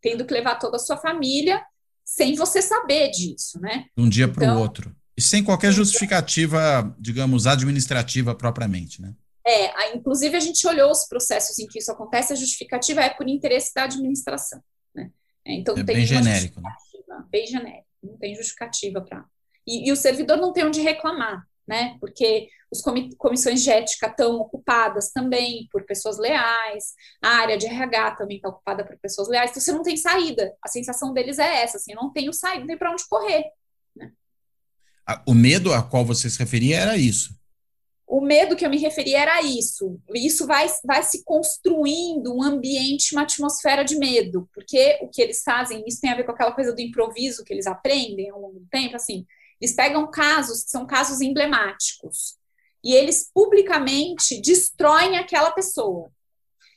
tendo que levar toda a sua família sem você saber disso, né? De um dia para o então, outro. E sem qualquer justificativa, digamos, administrativa propriamente, né? É, inclusive a gente olhou os processos em que isso acontece, a justificativa é por interesse da administração, né? É, então é bem genérico, né? Bem genérico, não tem justificativa para. E, e o servidor não tem onde reclamar, né? Porque os comissões de ética estão ocupadas também por pessoas leais, a área de RH também está ocupada por pessoas leais, então você não tem saída. A sensação deles é essa, assim, não tenho saída, não tem para onde correr. Né? O medo a qual você se referia era isso. O medo que eu me referi era isso. Isso vai, vai se construindo um ambiente, uma atmosfera de medo, porque o que eles fazem, isso tem a ver com aquela coisa do improviso que eles aprendem ao longo do tempo, assim, eles pegam casos que são casos emblemáticos e eles publicamente destroem aquela pessoa.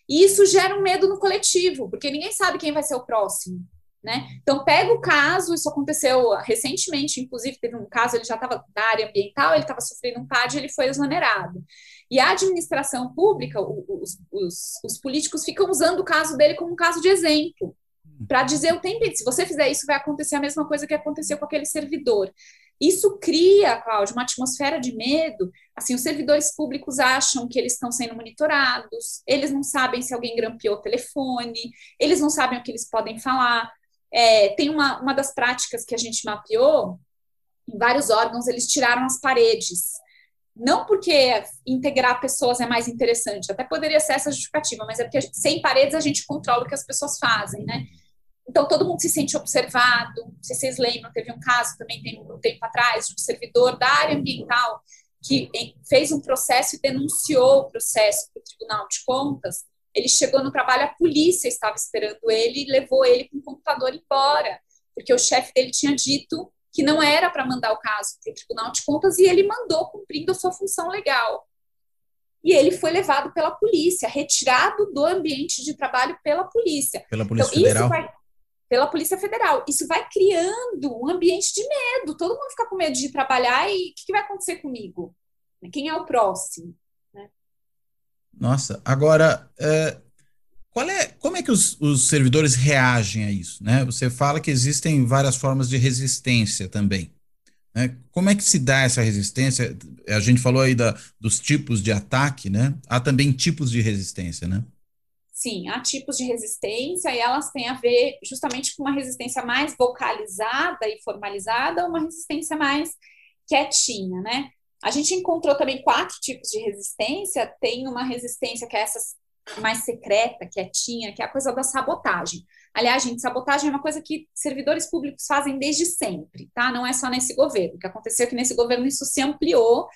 E isso gera um medo no coletivo, porque ninguém sabe quem vai ser o próximo. Né? Então, pega o caso, isso aconteceu recentemente, inclusive teve um caso, ele já estava na área ambiental, ele estava sofrendo um PAD, ele foi exonerado. E a administração pública, os, os, os políticos ficam usando o caso dele como um caso de exemplo, para dizer o tempo, se você fizer isso, vai acontecer a mesma coisa que aconteceu com aquele servidor. Isso cria, Cláudio, uma atmosfera de medo. Assim, os servidores públicos acham que eles estão sendo monitorados, eles não sabem se alguém grampeou o telefone, eles não sabem o que eles podem falar. É, tem uma, uma das práticas que a gente mapeou, em vários órgãos, eles tiraram as paredes. Não porque integrar pessoas é mais interessante, até poderia ser essa justificativa, mas é porque sem paredes a gente controla o que as pessoas fazem, né? Então, todo mundo se sente observado. Não sei se vocês lembram, teve um caso também tem um tempo atrás de um servidor da área ambiental que fez um processo e denunciou o processo para o Tribunal de Contas. Ele chegou no trabalho, a polícia estava esperando ele e levou ele com o computador embora, porque o chefe dele tinha dito que não era para mandar o caso para o Tribunal de Contas e ele mandou cumprindo a sua função legal. E ele foi levado pela polícia, retirado do ambiente de trabalho pela polícia. Pela Polícia então, Federal? Vai, pela Polícia Federal. Isso vai criando um ambiente de medo. Todo mundo fica com medo de trabalhar e o que, que vai acontecer comigo? Quem é o próximo? Né? Nossa, agora, é, qual é, como é que os, os, servidores reagem a isso? Né? Você fala que existem várias formas de resistência também. Né? Como é que se dá essa resistência? A gente falou aí da, dos tipos de ataque, né? Há também tipos de resistência, né? Sim, há tipos de resistência e elas têm a ver justamente com uma resistência mais vocalizada e formalizada, ou uma resistência mais quietinha, né? A gente encontrou também quatro tipos de resistência. Tem uma resistência que é essa mais secreta, quietinha, que é a coisa da sabotagem. Aliás, gente, sabotagem é uma coisa que servidores públicos fazem desde sempre, tá? Não é só nesse governo. O que aconteceu é que nesse governo isso se ampliou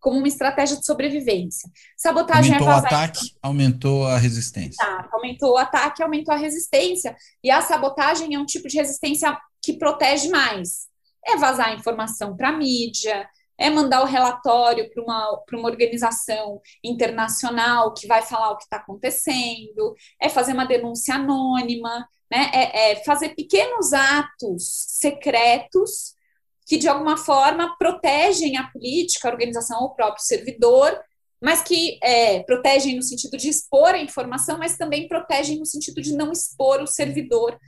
como uma estratégia de sobrevivência. Sabotagem aumentou é vazar. o ataque, aumentou a resistência. Aumentou o ataque, aumentou a resistência. E a sabotagem é um tipo de resistência que protege mais. É vazar informação para a mídia, é mandar o relatório para uma, uma organização internacional que vai falar o que está acontecendo, é fazer uma denúncia anônima, né? é, é fazer pequenos atos secretos que, de alguma forma, protegem a política, a organização ou o próprio servidor, mas que é, protegem no sentido de expor a informação, mas também protegem no sentido de não expor o servidor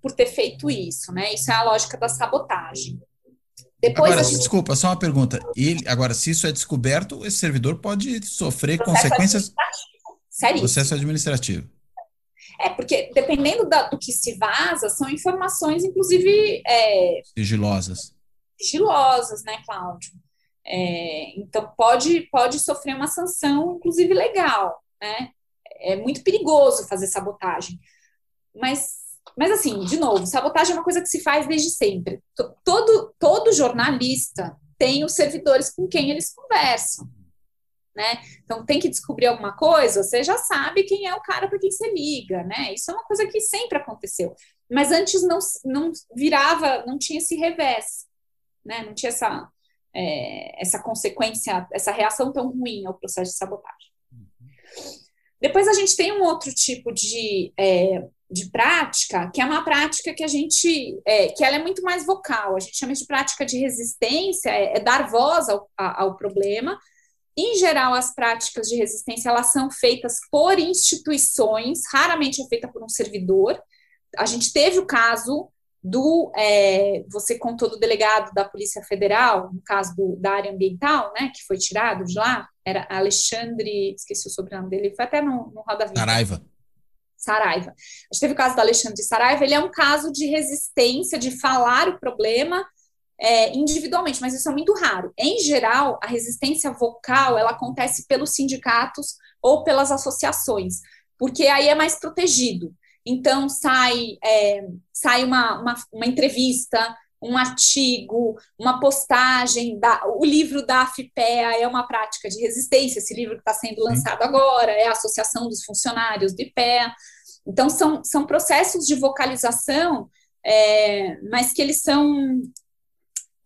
por ter feito isso, né? Isso é a lógica da sabotagem. Depois agora, gente... desculpa, só uma pergunta. Ele, agora, se isso é descoberto, esse servidor pode sofrer processo consequências. Administrativo. Processo administrativo. É, porque dependendo da, do que se vaza, são informações, inclusive. É, sigilosas. Sigilosas, né, Cláudio? É, então, pode, pode sofrer uma sanção, inclusive legal, né? É muito perigoso fazer sabotagem. Mas mas, assim, de novo, sabotagem é uma coisa que se faz desde sempre. Todo, todo jornalista tem os servidores com quem eles conversam. Né? Então, tem que descobrir alguma coisa, você já sabe quem é o cara para quem você liga, né? Isso é uma coisa que sempre aconteceu. Mas antes não, não virava, não tinha esse revés, né? Não tinha essa, é, essa consequência, essa reação tão ruim ao processo de sabotagem. Depois a gente tem um outro tipo de é, de prática, que é uma prática que a gente, é, que ela é muito mais vocal, a gente chama de prática de resistência, é, é dar voz ao, ao problema. Em geral, as práticas de resistência, elas são feitas por instituições, raramente é feita por um servidor. A gente teve o caso do, é, você contou do delegado da Polícia Federal, no caso do, da área ambiental, né, que foi tirado de lá, era Alexandre, esqueci o sobrenome dele, foi até no, no Roda Viva. Saraiva. Saraiva. A gente teve o caso do Alexandre Saraiva, ele é um caso de resistência, de falar o problema é, individualmente, mas isso é muito raro. Em geral, a resistência vocal ela acontece pelos sindicatos ou pelas associações, porque aí é mais protegido. Então sai, é, sai uma, uma, uma entrevista, um artigo, uma postagem, da, o livro da AFPEA é uma prática de resistência, esse livro que está sendo lançado agora, é a Associação dos Funcionários do IPEA. Então, são, são processos de vocalização, é, mas que eles são,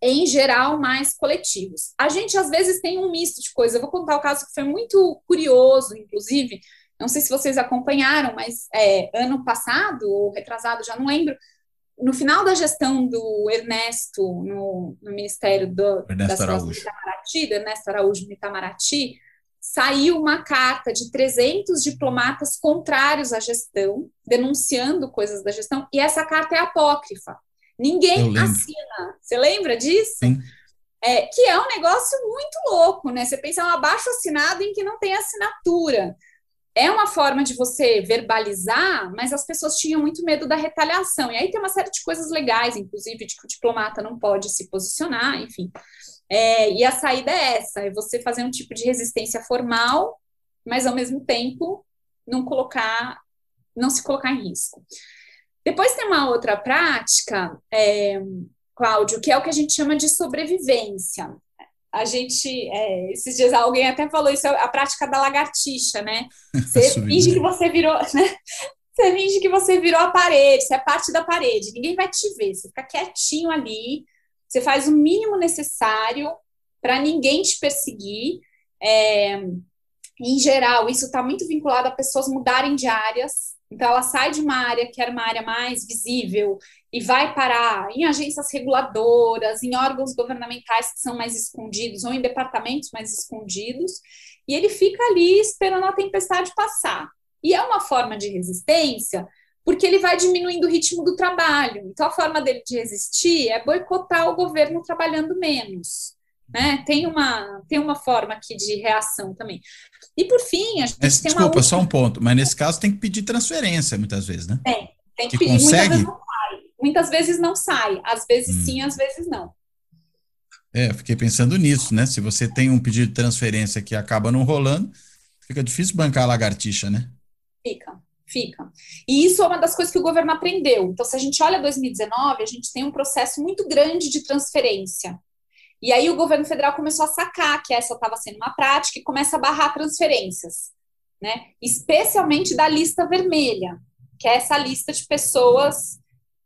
em geral, mais coletivos. A gente, às vezes, tem um misto de coisas. Eu vou contar o caso que foi muito curioso, inclusive, não sei se vocês acompanharam, mas é, ano passado, ou retrasado, já não lembro, no final da gestão do Ernesto no, no Ministério do, Ernesto Araújo. Itamaraty, do Ernesto Araújo no Itamaraty, saiu uma carta de 300 diplomatas contrários à gestão, denunciando coisas da gestão, e essa carta é apócrifa. Ninguém assina. Você lembra disso? Sim. É, que é um negócio muito louco, né? Você pensa um abaixo assinado em que não tem assinatura é uma forma de você verbalizar, mas as pessoas tinham muito medo da retaliação. E aí tem uma série de coisas legais, inclusive de que o diplomata não pode se posicionar, enfim. É, e a saída é essa: é você fazer um tipo de resistência formal, mas ao mesmo tempo não colocar, não se colocar em risco. Depois tem uma outra prática, é, Cláudio, que é o que a gente chama de sobrevivência a gente, é, esses dias alguém até falou isso, a prática da lagartixa, né? Você finge que você virou, né? Você finge que você virou a parede, você é parte da parede, ninguém vai te ver, você fica quietinho ali, você faz o mínimo necessário para ninguém te perseguir. É, em geral, isso está muito vinculado a pessoas mudarem de áreas, então, ela sai de uma área que era uma área mais visível e vai parar em agências reguladoras, em órgãos governamentais que são mais escondidos ou em departamentos mais escondidos, e ele fica ali esperando a tempestade passar. E é uma forma de resistência porque ele vai diminuindo o ritmo do trabalho. Então, a forma dele de resistir é boicotar o governo trabalhando menos. Né? Tem, uma, tem uma forma aqui de reação também. E por fim, a gente mas, tem Desculpa, só um ponto, mas nesse caso tem que pedir transferência muitas vezes, né? Tem, tem que, que pedir. Consegue? Muitas vezes não sai. Muitas vezes não sai, às vezes hum. sim, às vezes não. É, fiquei pensando nisso, né? Se você tem um pedido de transferência que acaba não rolando, fica difícil bancar a lagartixa, né? Fica, fica. E isso é uma das coisas que o governo aprendeu. Então, se a gente olha 2019, a gente tem um processo muito grande de transferência. E aí o governo federal começou a sacar que essa estava sendo uma prática e começa a barrar transferências, né? Especialmente da lista vermelha, que é essa lista de pessoas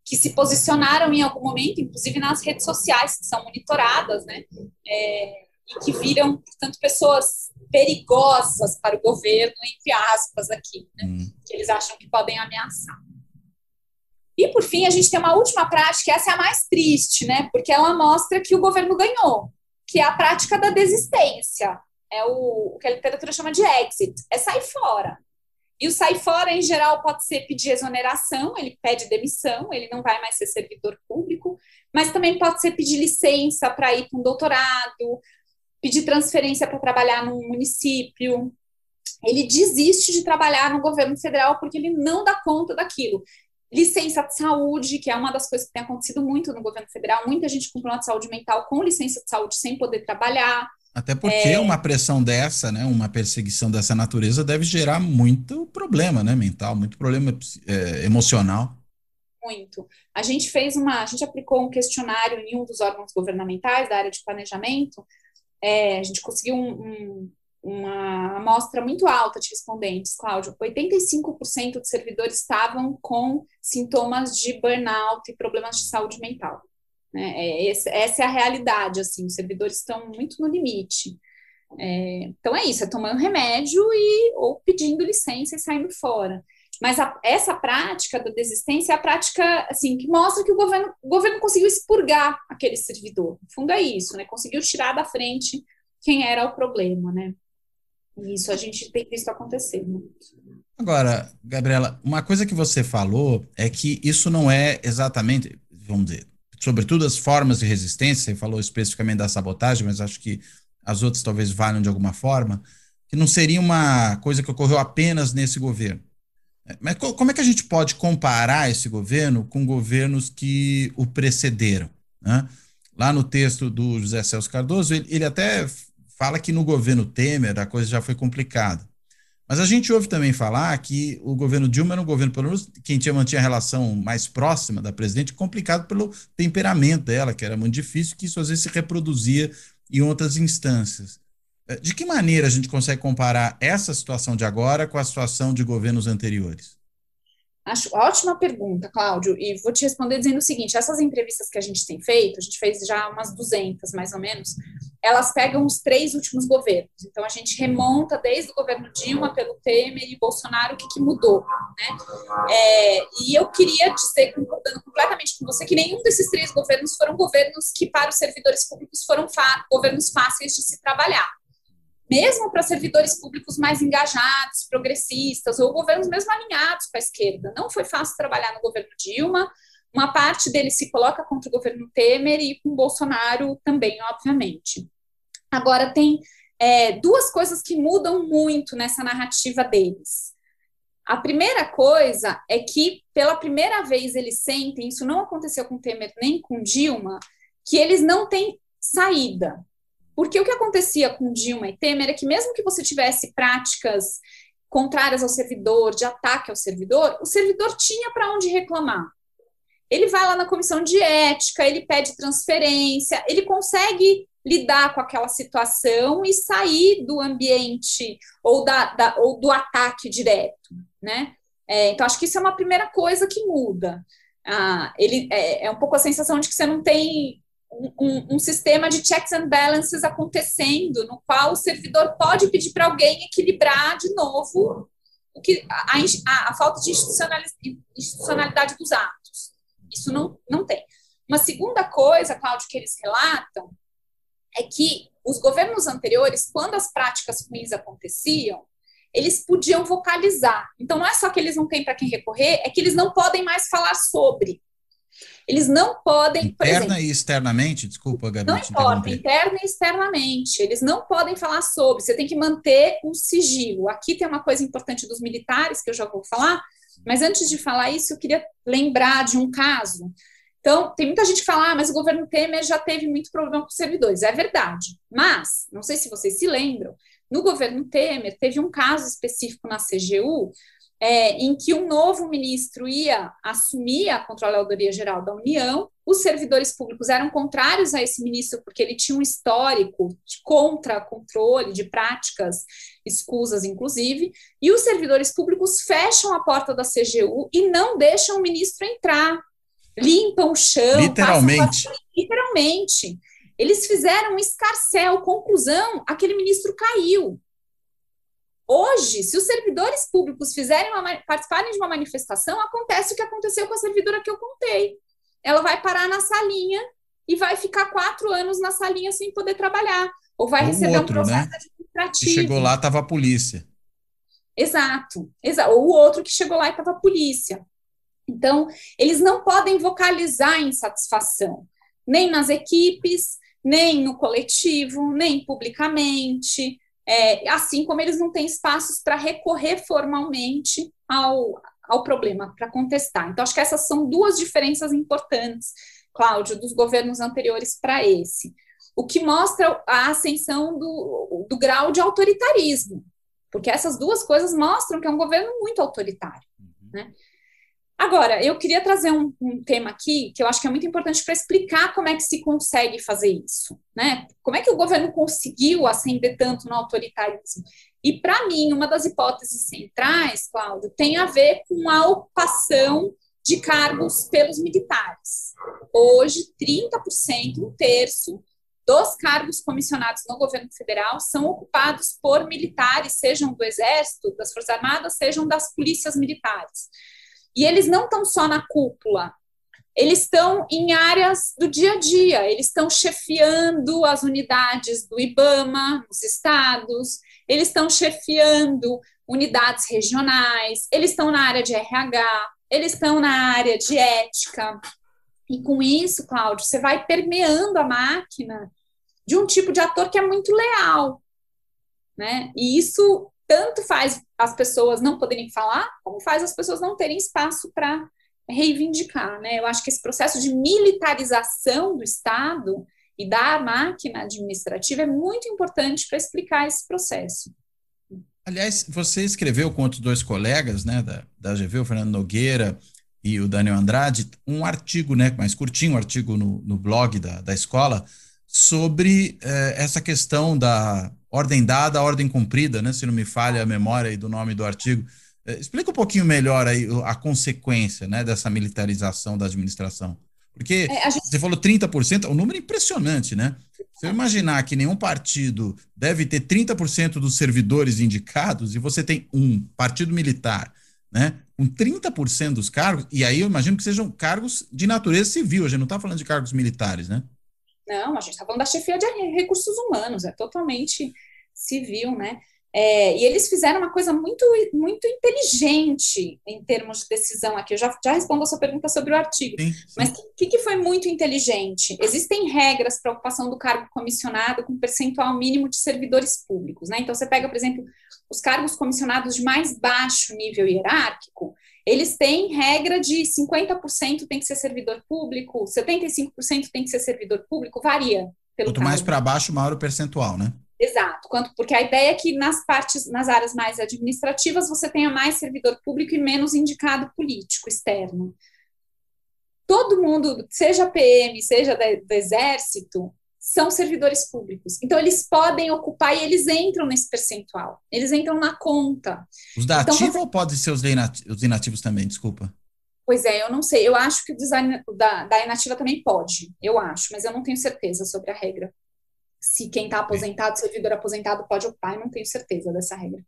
que se posicionaram em algum momento, inclusive nas redes sociais, que são monitoradas, né? É, e que viram, portanto, pessoas perigosas para o governo, entre aspas, aqui, né? Hum. Que eles acham que podem ameaçar. E, por fim, a gente tem uma última prática, essa é a mais triste, né? Porque ela mostra que o governo ganhou, que é a prática da desistência. É o, o que a literatura chama de exit, é sair fora. E o sair fora, em geral, pode ser pedir exoneração, ele pede demissão, ele não vai mais ser servidor público, mas também pode ser pedir licença para ir para um doutorado, pedir transferência para trabalhar num município. Ele desiste de trabalhar no governo federal porque ele não dá conta daquilo. Licença de saúde, que é uma das coisas que tem acontecido muito no governo federal, muita gente com plano de saúde mental com licença de saúde sem poder trabalhar. Até porque é... uma pressão dessa, né, uma perseguição dessa natureza deve gerar muito problema, né, mental, muito problema é, emocional. Muito. A gente fez uma, a gente aplicou um questionário em um dos órgãos governamentais da área de planejamento. É, a gente conseguiu um, um, uma amostra muito alta de respondentes, Cláudio. 85% dos servidores estavam com sintomas de burnout e problemas de saúde mental. Né? É, essa é a realidade, assim, os servidores estão muito no limite. É, então é isso, é tomando remédio e ou pedindo licença e saindo fora. Mas a, essa prática da desistência é a prática assim que mostra que o governo, o governo conseguiu expurgar aquele servidor. No fundo é isso, né? Conseguiu tirar da frente quem era o problema, né? E isso a gente tem visto acontecer. Né? Agora, Gabriela, uma coisa que você falou é que isso não é exatamente, vamos dizer, sobretudo as formas de resistência, você falou especificamente da sabotagem, mas acho que as outras talvez valham de alguma forma, que não seria uma coisa que ocorreu apenas nesse governo. Mas como é que a gente pode comparar esse governo com governos que o precederam? Né? Lá no texto do José Celso Cardoso, ele, ele até fala que no governo Temer a coisa já foi complicada. Mas a gente ouve também falar que o governo Dilma era um governo, pelo menos quem tinha mantinha a relação mais próxima da presidente, complicado pelo temperamento dela, que era muito difícil, que isso às vezes se reproduzia em outras instâncias. Eh, de que maneira a gente consegue comparar essa situação de agora com a situação de governos anteriores? Acho ótima pergunta, Cláudio, e vou te responder dizendo o seguinte: essas entrevistas que a gente tem feito, a gente fez já umas 200 mais ou menos, elas pegam os três últimos governos. Então a gente remonta desde o governo Dilma, pelo Temer e Bolsonaro, o que, que mudou, né? É, e eu queria dizer, concordando completamente com você, que nenhum desses três governos foram governos que, para os servidores públicos, foram governos fáceis de se trabalhar mesmo para servidores públicos mais engajados, progressistas, ou governos mesmo alinhados com a esquerda. Não foi fácil trabalhar no governo Dilma, uma parte dele se coloca contra o governo Temer e com Bolsonaro também, obviamente. Agora, tem é, duas coisas que mudam muito nessa narrativa deles. A primeira coisa é que, pela primeira vez, eles sentem, isso não aconteceu com Temer nem com Dilma, que eles não têm saída. Porque o que acontecia com Dilma e Temer é que, mesmo que você tivesse práticas contrárias ao servidor, de ataque ao servidor, o servidor tinha para onde reclamar. Ele vai lá na comissão de ética, ele pede transferência, ele consegue lidar com aquela situação e sair do ambiente ou, da, da ou do ataque direto, né? É, então, acho que isso é uma primeira coisa que muda. Ah, ele é, é um pouco a sensação de que você não tem um, um, sistema de checks and balances acontecendo, no qual o servidor pode pedir para alguém equilibrar de novo o que, a, a, a falta de institucionalidade dos atos. Isso não, não tem. Uma segunda coisa, Cláudio, que eles relatam é que os governos anteriores, quando as práticas ruins aconteciam, eles podiam vocalizar. Então, não é só que eles não têm para quem recorrer, é que eles não podem mais falar sobre. Eles não podem. Interna exemplo, e externamente, desculpa, Gabi. Não importa, interna e externamente. Eles não podem falar sobre. Você tem que manter um sigilo. Aqui tem uma coisa importante dos militares, que eu já vou falar, mas antes de falar isso, eu queria lembrar de um caso. Então, tem muita gente que fala, ah, mas o governo Temer já teve muito problema com os servidores. É verdade. Mas, não sei se vocês se lembram, no governo Temer teve um caso específico na CGU é, em que um novo ministro ia assumir a Controladoria Geral da União. Os servidores públicos eram contrários a esse ministro, porque ele tinha um histórico de contra-controle, de práticas escusas, inclusive, e os servidores públicos fecham a porta da CGU e não deixam o ministro entrar. Limpam o chão. Literalmente. Passam, literalmente. Eles fizeram um escarcel. Conclusão: aquele ministro caiu. Hoje, se os servidores públicos fizerem uma, participarem de uma manifestação, acontece o que aconteceu com a servidora que eu contei. Ela vai parar na salinha e vai ficar quatro anos na salinha sem poder trabalhar. Ou vai Ou receber outro, um processo né? administrativo. Que chegou lá, estava a polícia. Exato, exato. Ou o outro que chegou lá e estava a polícia. Então, eles não podem vocalizar insatisfação. nem nas equipes, nem no coletivo, nem publicamente, é, assim como eles não têm espaços para recorrer formalmente ao, ao problema, para contestar. Então, acho que essas são duas diferenças importantes, Cláudio, dos governos anteriores para esse. O que mostra a ascensão do, do grau de autoritarismo, porque essas duas coisas mostram que é um governo muito autoritário. Uhum. Né? Agora, eu queria trazer um, um, tema aqui que eu acho que é muito importante para explicar como é que se consegue fazer isso, né? Como é que o governo conseguiu ascender tanto no autoritarismo? E, para mim, uma das hipóteses centrais, Cláudio, tem a ver com a ocupação de cargos pelos militares. Hoje, 30%, um terço dos cargos comissionados no governo federal são ocupados por militares, sejam do Exército, das Forças Armadas, sejam das polícias militares. E eles não estão só na cúpula, eles estão em áreas do dia a dia, eles estão chefiando as unidades do IBAMA, nos estados, eles estão chefiando unidades regionais, eles estão na área de RH, eles estão na área de ética. E com isso, Cláudio, você vai permeando a máquina de um tipo de ator que é muito leal. Né? E isso tanto faz as pessoas não poderem falar, como faz as pessoas não terem espaço para reivindicar, né? Eu acho que esse processo de militarização do Estado e da máquina administrativa é muito importante para explicar esse processo. Aliás, você escreveu com outros dois colegas, né, da, da GV, o Fernando Nogueira e o Daniel Andrade, um artigo, né, mais curtinho, um artigo no, no blog da, da escola, sobre eh, essa questão da ordem dada, ordem cumprida, né? Se não me falha a memória do nome do artigo. Eh, explica um pouquinho melhor aí a consequência né, dessa militarização da administração. Porque é, gente... você falou 30%, é um número impressionante, né? Se eu imaginar que nenhum partido deve ter 30% dos servidores indicados e você tem um partido militar, né, com 30% dos cargos, e aí eu imagino que sejam cargos de natureza civil, a gente não está falando de cargos militares, né? Não, a gente está falando da chefia de recursos humanos, é totalmente civil, né? É, e eles fizeram uma coisa muito, muito inteligente em termos de decisão aqui. Eu já, já respondo a sua pergunta sobre o artigo. Sim, sim. Mas o que, que foi muito inteligente? Existem regras para ocupação do cargo comissionado com percentual mínimo de servidores públicos. Né? Então, você pega, por exemplo, os cargos comissionados de mais baixo nível hierárquico, eles têm regra de 50% tem que ser servidor público, 75% tem que ser servidor público, varia. Pelo Quanto mais para baixo, maior o percentual, né? Exato, quanto, porque a ideia é que nas partes, nas áreas mais administrativas, você tenha mais servidor público e menos indicado político externo. Todo mundo, seja PM, seja do exército, são servidores públicos. Então, eles podem ocupar e eles entram nesse percentual. Eles entram na conta. Os da então, ativa você... ou podem ser os, os inativos também? Desculpa. Pois é, eu não sei. Eu acho que o design da, da inativa também pode. Eu acho, mas eu não tenho certeza sobre a regra. Se quem está aposentado, servidor aposentado, pode ocupar, eu não tenho certeza dessa regra.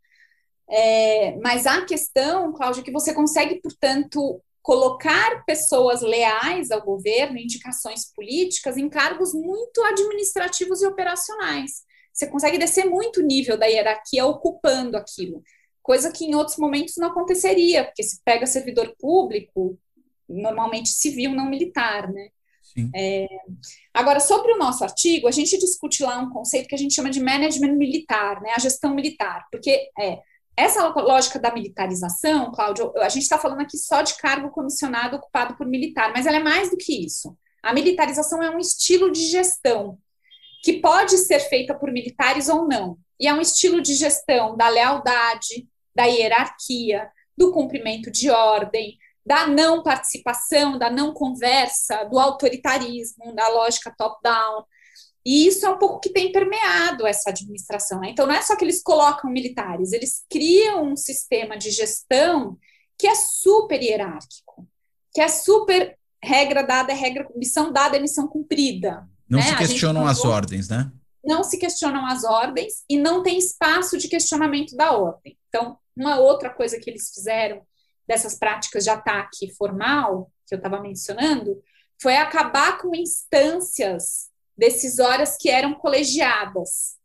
É, mas a questão, Cláudia, é que você consegue, portanto, colocar pessoas leais ao governo, indicações políticas, em cargos muito administrativos e operacionais. Você consegue descer muito o nível da hierarquia ocupando aquilo, coisa que em outros momentos não aconteceria, porque se pega servidor público, normalmente civil, não militar, né? É, agora, sobre o nosso artigo, a gente discute lá um conceito que a gente chama de management militar, né, a gestão militar, porque é, essa lógica da militarização, Cláudio, a gente está falando aqui só de cargo comissionado ocupado por militar, mas ela é mais do que isso. A militarização é um estilo de gestão que pode ser feita por militares ou não. E é um estilo de gestão da lealdade, da hierarquia, do cumprimento de ordem, da não participação, da não conversa, do autoritarismo, da lógica top-down. E isso é um pouco que tem permeado essa administração. Né? Então, não é só que eles colocam militares, eles criam um sistema de gestão que é super hierárquico, que é super regra dada, é regra, missão dada, é missão cumprida. Não né? se questionam as ordens, né? Não se questionam as ordens e não tem espaço de questionamento da ordem. Então, uma outra coisa que eles fizeram dessas práticas de ataque formal, que eu estava mencionando, foi acabar com instâncias decisórias que eram colegiadas.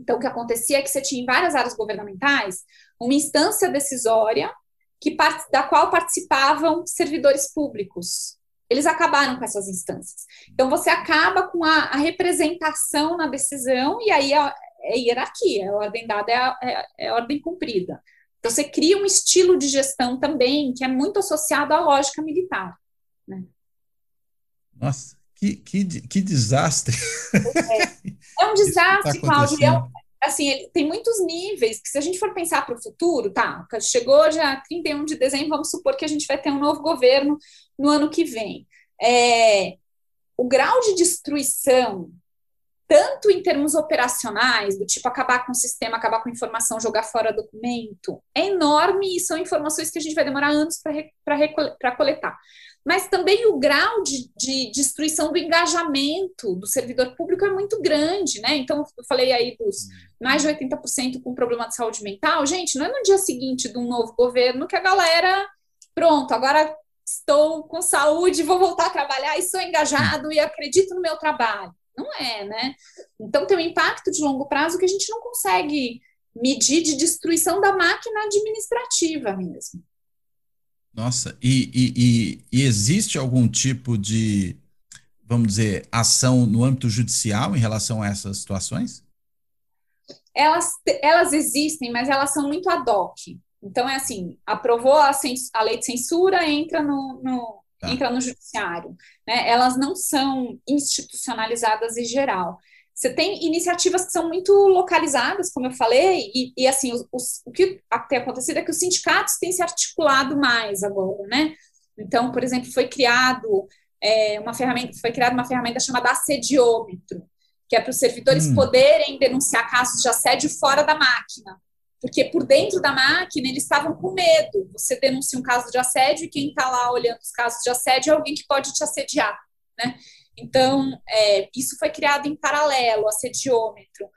Então, o que acontecia é que você tinha em várias áreas governamentais uma instância decisória que, da qual participavam servidores públicos. eles acabaram com essas instâncias. Então, você acaba com a, a representação na decisão, e aí é, é hierarquia, a ordem dada é a, é, é a ordem cumprida. Então, você cria um estilo de gestão também que é muito associado à lógica militar. Né? Nossa, que, que, que desastre! É, é um desastre, tá Cláudio. É um, assim, ele tem muitos níveis, que se a gente for pensar para o futuro, tá, chegou já 31 de dezembro, vamos supor que a gente vai ter um novo governo no ano que vem. É, o grau de destruição, tanto em termos operacionais, do tipo acabar com o sistema, acabar com a informação, jogar fora documento, é enorme e são informações que a gente vai demorar anos para coletar mas também o grau de, de, destruição do engajamento do servidor público é muito grande, né? Então, eu falei aí dos mais de 80% com problema de saúde mental. Gente, não é no dia seguinte de um novo governo que a galera, pronto, agora estou com saúde, vou voltar a trabalhar e sou engajado e acredito no meu trabalho. Não é, né? Então, tem um impacto de longo prazo que a gente não consegue medir de destruição da máquina administrativa mesmo. Nossa, e, e, e, existe algum tipo de, vamos dizer, ação no âmbito judicial em relação a essas situações? Elas, elas existem, mas elas são muito ad hoc. Então, é assim, aprovou a, a lei de censura, entra no, no tá. entra no judiciário. Né? Elas não são institucionalizadas em geral. Você tem iniciativas que são muito localizadas, como eu falei, e, e assim, os, os, o que tem acontecido é que os sindicatos têm se articulado mais agora, né? Então, por exemplo, foi criado é, uma ferramenta, foi criada uma ferramenta chamada assediômetro, que é para os servidores hum. poderem denunciar casos de assédio fora da máquina. Porque por dentro da máquina eles estavam com medo. Você denuncia um caso de assédio e quem está lá olhando os casos de assédio é alguém que pode te assediar, né? Então, é, isso foi criado em paralelo, assediômetro.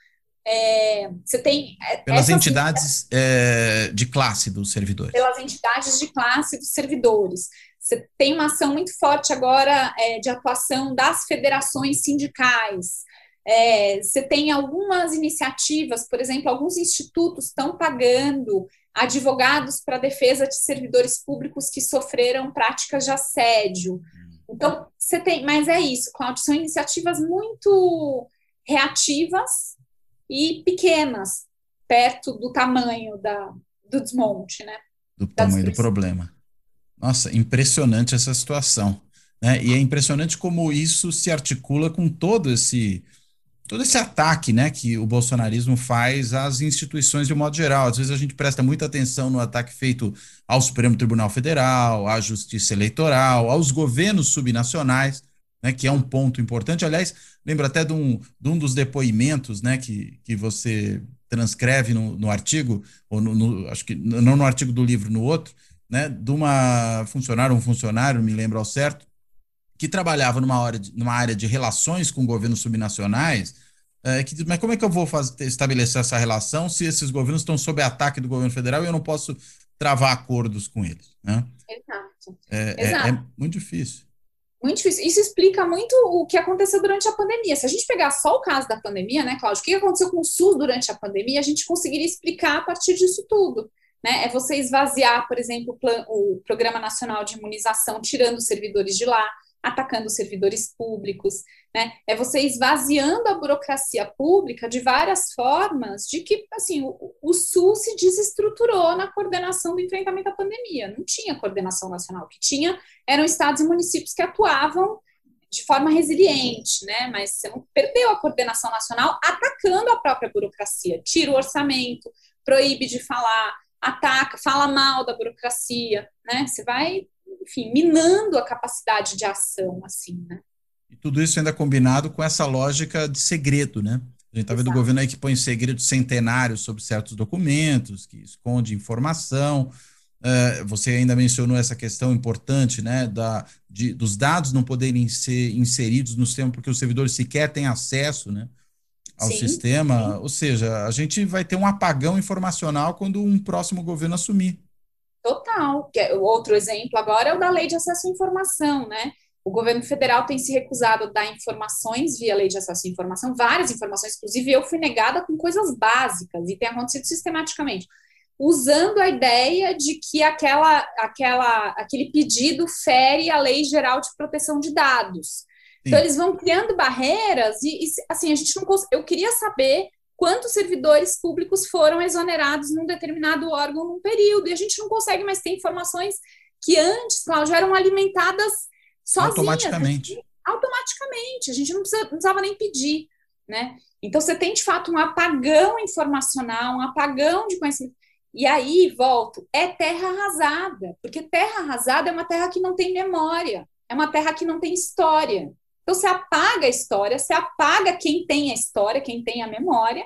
É, você tem. É, Pelas entidades é, de classe dos servidores. Pelas entidades de classe dos servidores. Você tem uma ação muito forte agora é, de atuação das federações sindicais. É, você tem algumas iniciativas, por exemplo, alguns institutos estão pagando advogados para defesa de servidores públicos que sofreram práticas de assédio. Então, você tem, mas é isso, Cláudio, são iniciativas muito reativas e pequenas, perto do tamanho da, do desmonte, né? Do tamanho do problema. Nossa, impressionante essa situação. Né? E é impressionante como isso se articula com todo esse todo esse ataque né, que o bolsonarismo faz às instituições de um modo geral. Às vezes a gente presta muita atenção no ataque feito ao Supremo Tribunal Federal, à Justiça Eleitoral, aos governos subnacionais, né, que é um ponto importante. Aliás, lembro até de um, de um dos depoimentos né, que, que você transcreve no, no artigo, ou no, no, acho que não no artigo do livro, no outro, né, de uma funcionária, um funcionário, me lembro ao certo, que trabalhava numa, hora de, numa área de relações com governos subnacionais, é, que, mas como é que eu vou fazer, estabelecer essa relação se esses governos estão sob ataque do governo federal e eu não posso travar acordos com eles? Né? Exato. É, Exato. É, é, muito difícil. Muito difícil. Isso explica muito o que aconteceu durante a pandemia. Se a gente pegar só o caso da pandemia, né, Cláudio, o que aconteceu com o SUS durante a pandemia, a gente conseguiria explicar a partir disso tudo. Né? É você esvaziar, por exemplo, o, plan, o Programa Nacional de Imunização, tirando os servidores de lá, atacando servidores públicos, né? É você esvaziando a burocracia pública de várias formas, de que assim o, o se desestruturou na coordenação do enfrentamento à pandemia. Não tinha coordenação nacional, o que tinha eram estados e municípios que atuavam de forma resiliente, né? Mas você não perdeu a coordenação nacional atacando a própria burocracia, tira o orçamento, proíbe de falar, ataca, fala mal da burocracia, né? Você vai enfim, minando a capacidade de ação, assim, né? E tudo isso ainda combinado com essa lógica de segredo, né? A gente está vendo o governo aí que põe segredo centenário sobre certos documentos, que esconde informação. Uh, você ainda mencionou essa questão importante, né, da, de, dos dados não poderem ser inseridos no sistema porque os servidores sequer têm acesso, né, ao sim, sistema. Sim. Ou seja, a gente vai ter um apagão informacional quando um próximo governo assumir. Total. Que é, o outro exemplo agora é o da lei de acesso à informação, né? O governo federal tem se recusado a dar informações via lei de acesso à informação, várias informações, inclusive eu fui negada com coisas básicas, e tem acontecido sistematicamente. usando a ideia de que aquela, aquela, aquele pedido fere a Lei Geral de Proteção de Dados. Então, Sim. Então, eles vão criando barreiras e, e, assim, a gente não Eu queria saber quantos servidores públicos foram exonerados num determinado órgão num período, e a gente não consegue mais ter informações que antes, Cláudio, eram alimentadas sozinhas. Automaticamente. automaticamente, a gente não, precisa, não precisava nem pedir, né? Então, você tem, de fato, um apagão informacional, um apagão de conhecimento. E aí, volto, é terra arrasada, porque terra arrasada é uma terra que não tem memória, é uma terra que não tem história. Então, você apaga a história, você apaga quem tem a história, quem tem a memória,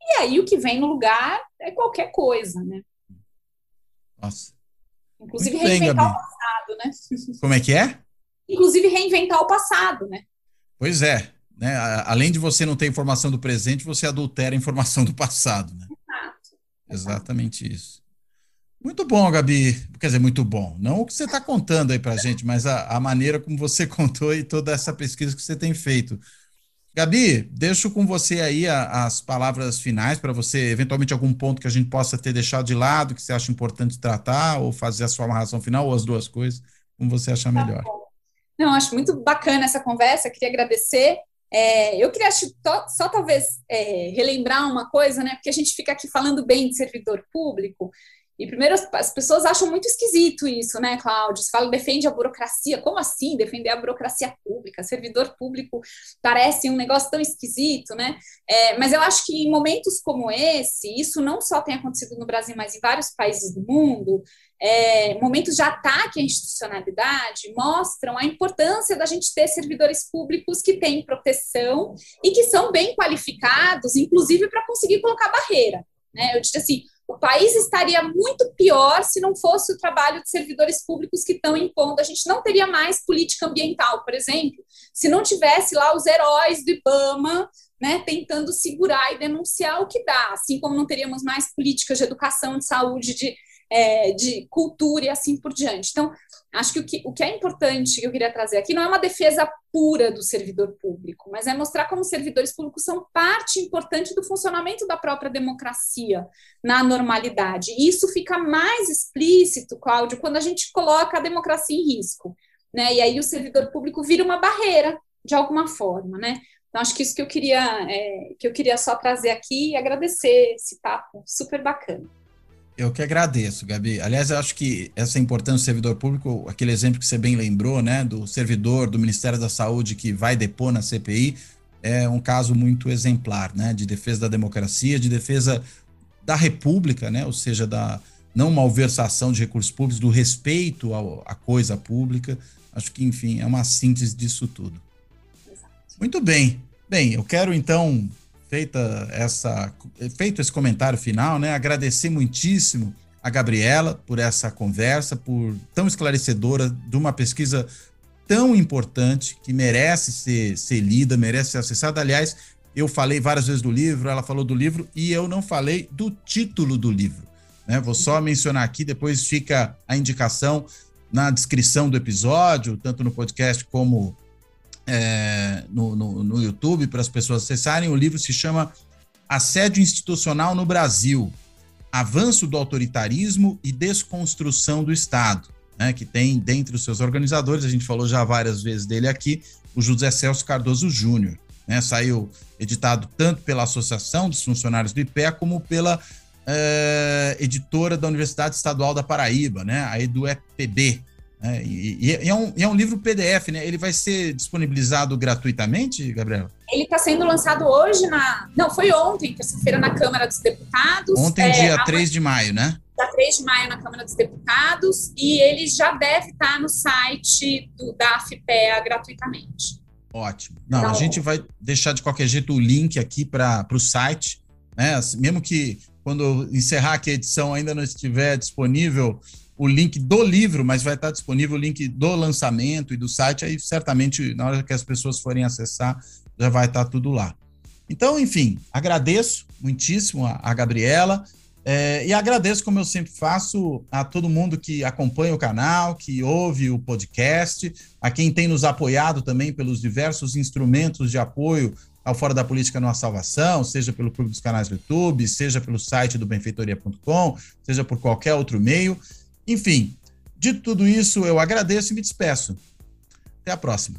e aí o que vem no lugar é qualquer coisa, né? Nossa. Inclusive Muito reinventar bem, o passado, né? Como é que é? Inclusive reinventar o passado, né? Pois é. Né? Além de você não ter informação do presente, você adultera a informação do passado, né? Exato. Exatamente isso. Muito bom, Gabi. Quer dizer, muito bom. Não o que você está contando aí para a gente, mas a, a, maneira como você contou e toda essa pesquisa que você tem feito. Gabi, deixo com você aí a, as palavras finais para você, eventualmente, algum ponto que a gente possa ter deixado de lado, que você acha importante tratar, ou fazer a sua amarração final, ou as duas coisas, como você achar tá melhor. Não, acho muito bacana essa conversa, queria agradecer. É, eu queria só, só talvez é, relembrar uma coisa, né? Porque a gente fica aqui falando bem de servidor público, e primeiro as, as, pessoas acham muito esquisito isso, né, Cláudio? Você fala defende a burocracia. Como assim defender a burocracia pública? Servidor público parece um negócio tão esquisito, né? É, mas eu acho que em momentos como esse, isso não só tem acontecido no Brasil, mas em vários países do mundo, é, momentos de ataque à institucionalidade mostram a importância da gente ter servidores públicos que têm proteção e que são bem qualificados, inclusive para conseguir colocar barreira. Né? Eu disse assim, o país estaria muito pior se não fosse o trabalho de servidores públicos que estão impondo. A gente não teria mais política ambiental, por exemplo, se não tivesse lá os heróis do IBAMA né, tentando segurar e denunciar o que dá, assim como não teríamos mais políticas de educação, de saúde, de é, de cultura e assim por diante. Então, acho que o, que o que é importante que eu queria trazer aqui não é uma defesa pura do servidor público, mas é mostrar como servidores públicos são parte importante do funcionamento da própria democracia na normalidade. E isso fica mais explícito, Cláudio, quando a gente coloca a democracia em risco. Né? E aí o servidor público vira uma barreira, de alguma forma, né? Então, acho que isso que eu queria, é, que eu queria só trazer aqui e agradecer esse papo super bacana. Eu que agradeço, Gabi. Aliás, eu acho que essa importância do servidor público, aquele exemplo que você bem lembrou, né, do servidor do Ministério da Saúde que vai depor na CPI, é um caso muito exemplar, né, de defesa da democracia, de defesa da República, né, ou seja, da não malversação de recursos públicos, do respeito à coisa pública. Acho que, enfim, é uma síntese disso tudo. Muito bem. Bem, eu quero então feita essa, feito esse comentário final, né? Agradecer muitíssimo a Gabriela por essa conversa, por tão esclarecedora de uma pesquisa tão importante que merece ser, ser lida, merece ser acessada. Aliás, eu falei várias vezes do livro, ela falou do livro e eu não falei do título do livro. Né? Vou só mencionar aqui, depois fica a indicação na descrição do episódio, tanto no podcast como é, no, no, no YouTube para as pessoas acessarem. O livro se chama Assédio Institucional no Brasil: Avanço do Autoritarismo e Desconstrução do Estado. Né, que tem dentre os seus organizadores, a gente falou já várias vezes dele aqui, o José Celso Cardoso Júnior. Né, saiu editado tanto pela Associação dos Funcionários do IPE, como pela é, editora da Universidade Estadual da Paraíba, né, a EduEPB. É, e, e, é um, e, é um, livro PDF, né? Ele vai ser disponibilizado gratuitamente, Gabriela? Ele está sendo lançado hoje na. Não, foi ontem, terça-feira, na Câmara dos Deputados. Ontem, é, dia a... 3 de maio, né? Dia 3 de maio na Câmara dos Deputados, e ele já deve estar tá no site do, da AFPEA gratuitamente. Ótimo. Não, então, a gente vai deixar de qualquer jeito o link aqui para o site, né? Assim, mesmo que quando encerrar aqui a edição ainda não estiver disponível o link do livro, mas vai estar disponível o link do lançamento e do site, aí certamente na hora que as pessoas forem acessar, já vai estar tudo lá. Então, enfim, agradeço muitíssimo a, a Gabriela é, e agradeço, como eu sempre faço, a todo mundo que acompanha o canal, que ouve o podcast, a quem tem nos apoiado também pelos diversos instrumentos de apoio ao Fora da Política Há Salvação, seja pelo clube dos canais do YouTube, seja pelo site do benfeitoria.com, seja por qualquer outro meio. Enfim, de tudo isso, eu agradeço e me despeço. Até a próxima.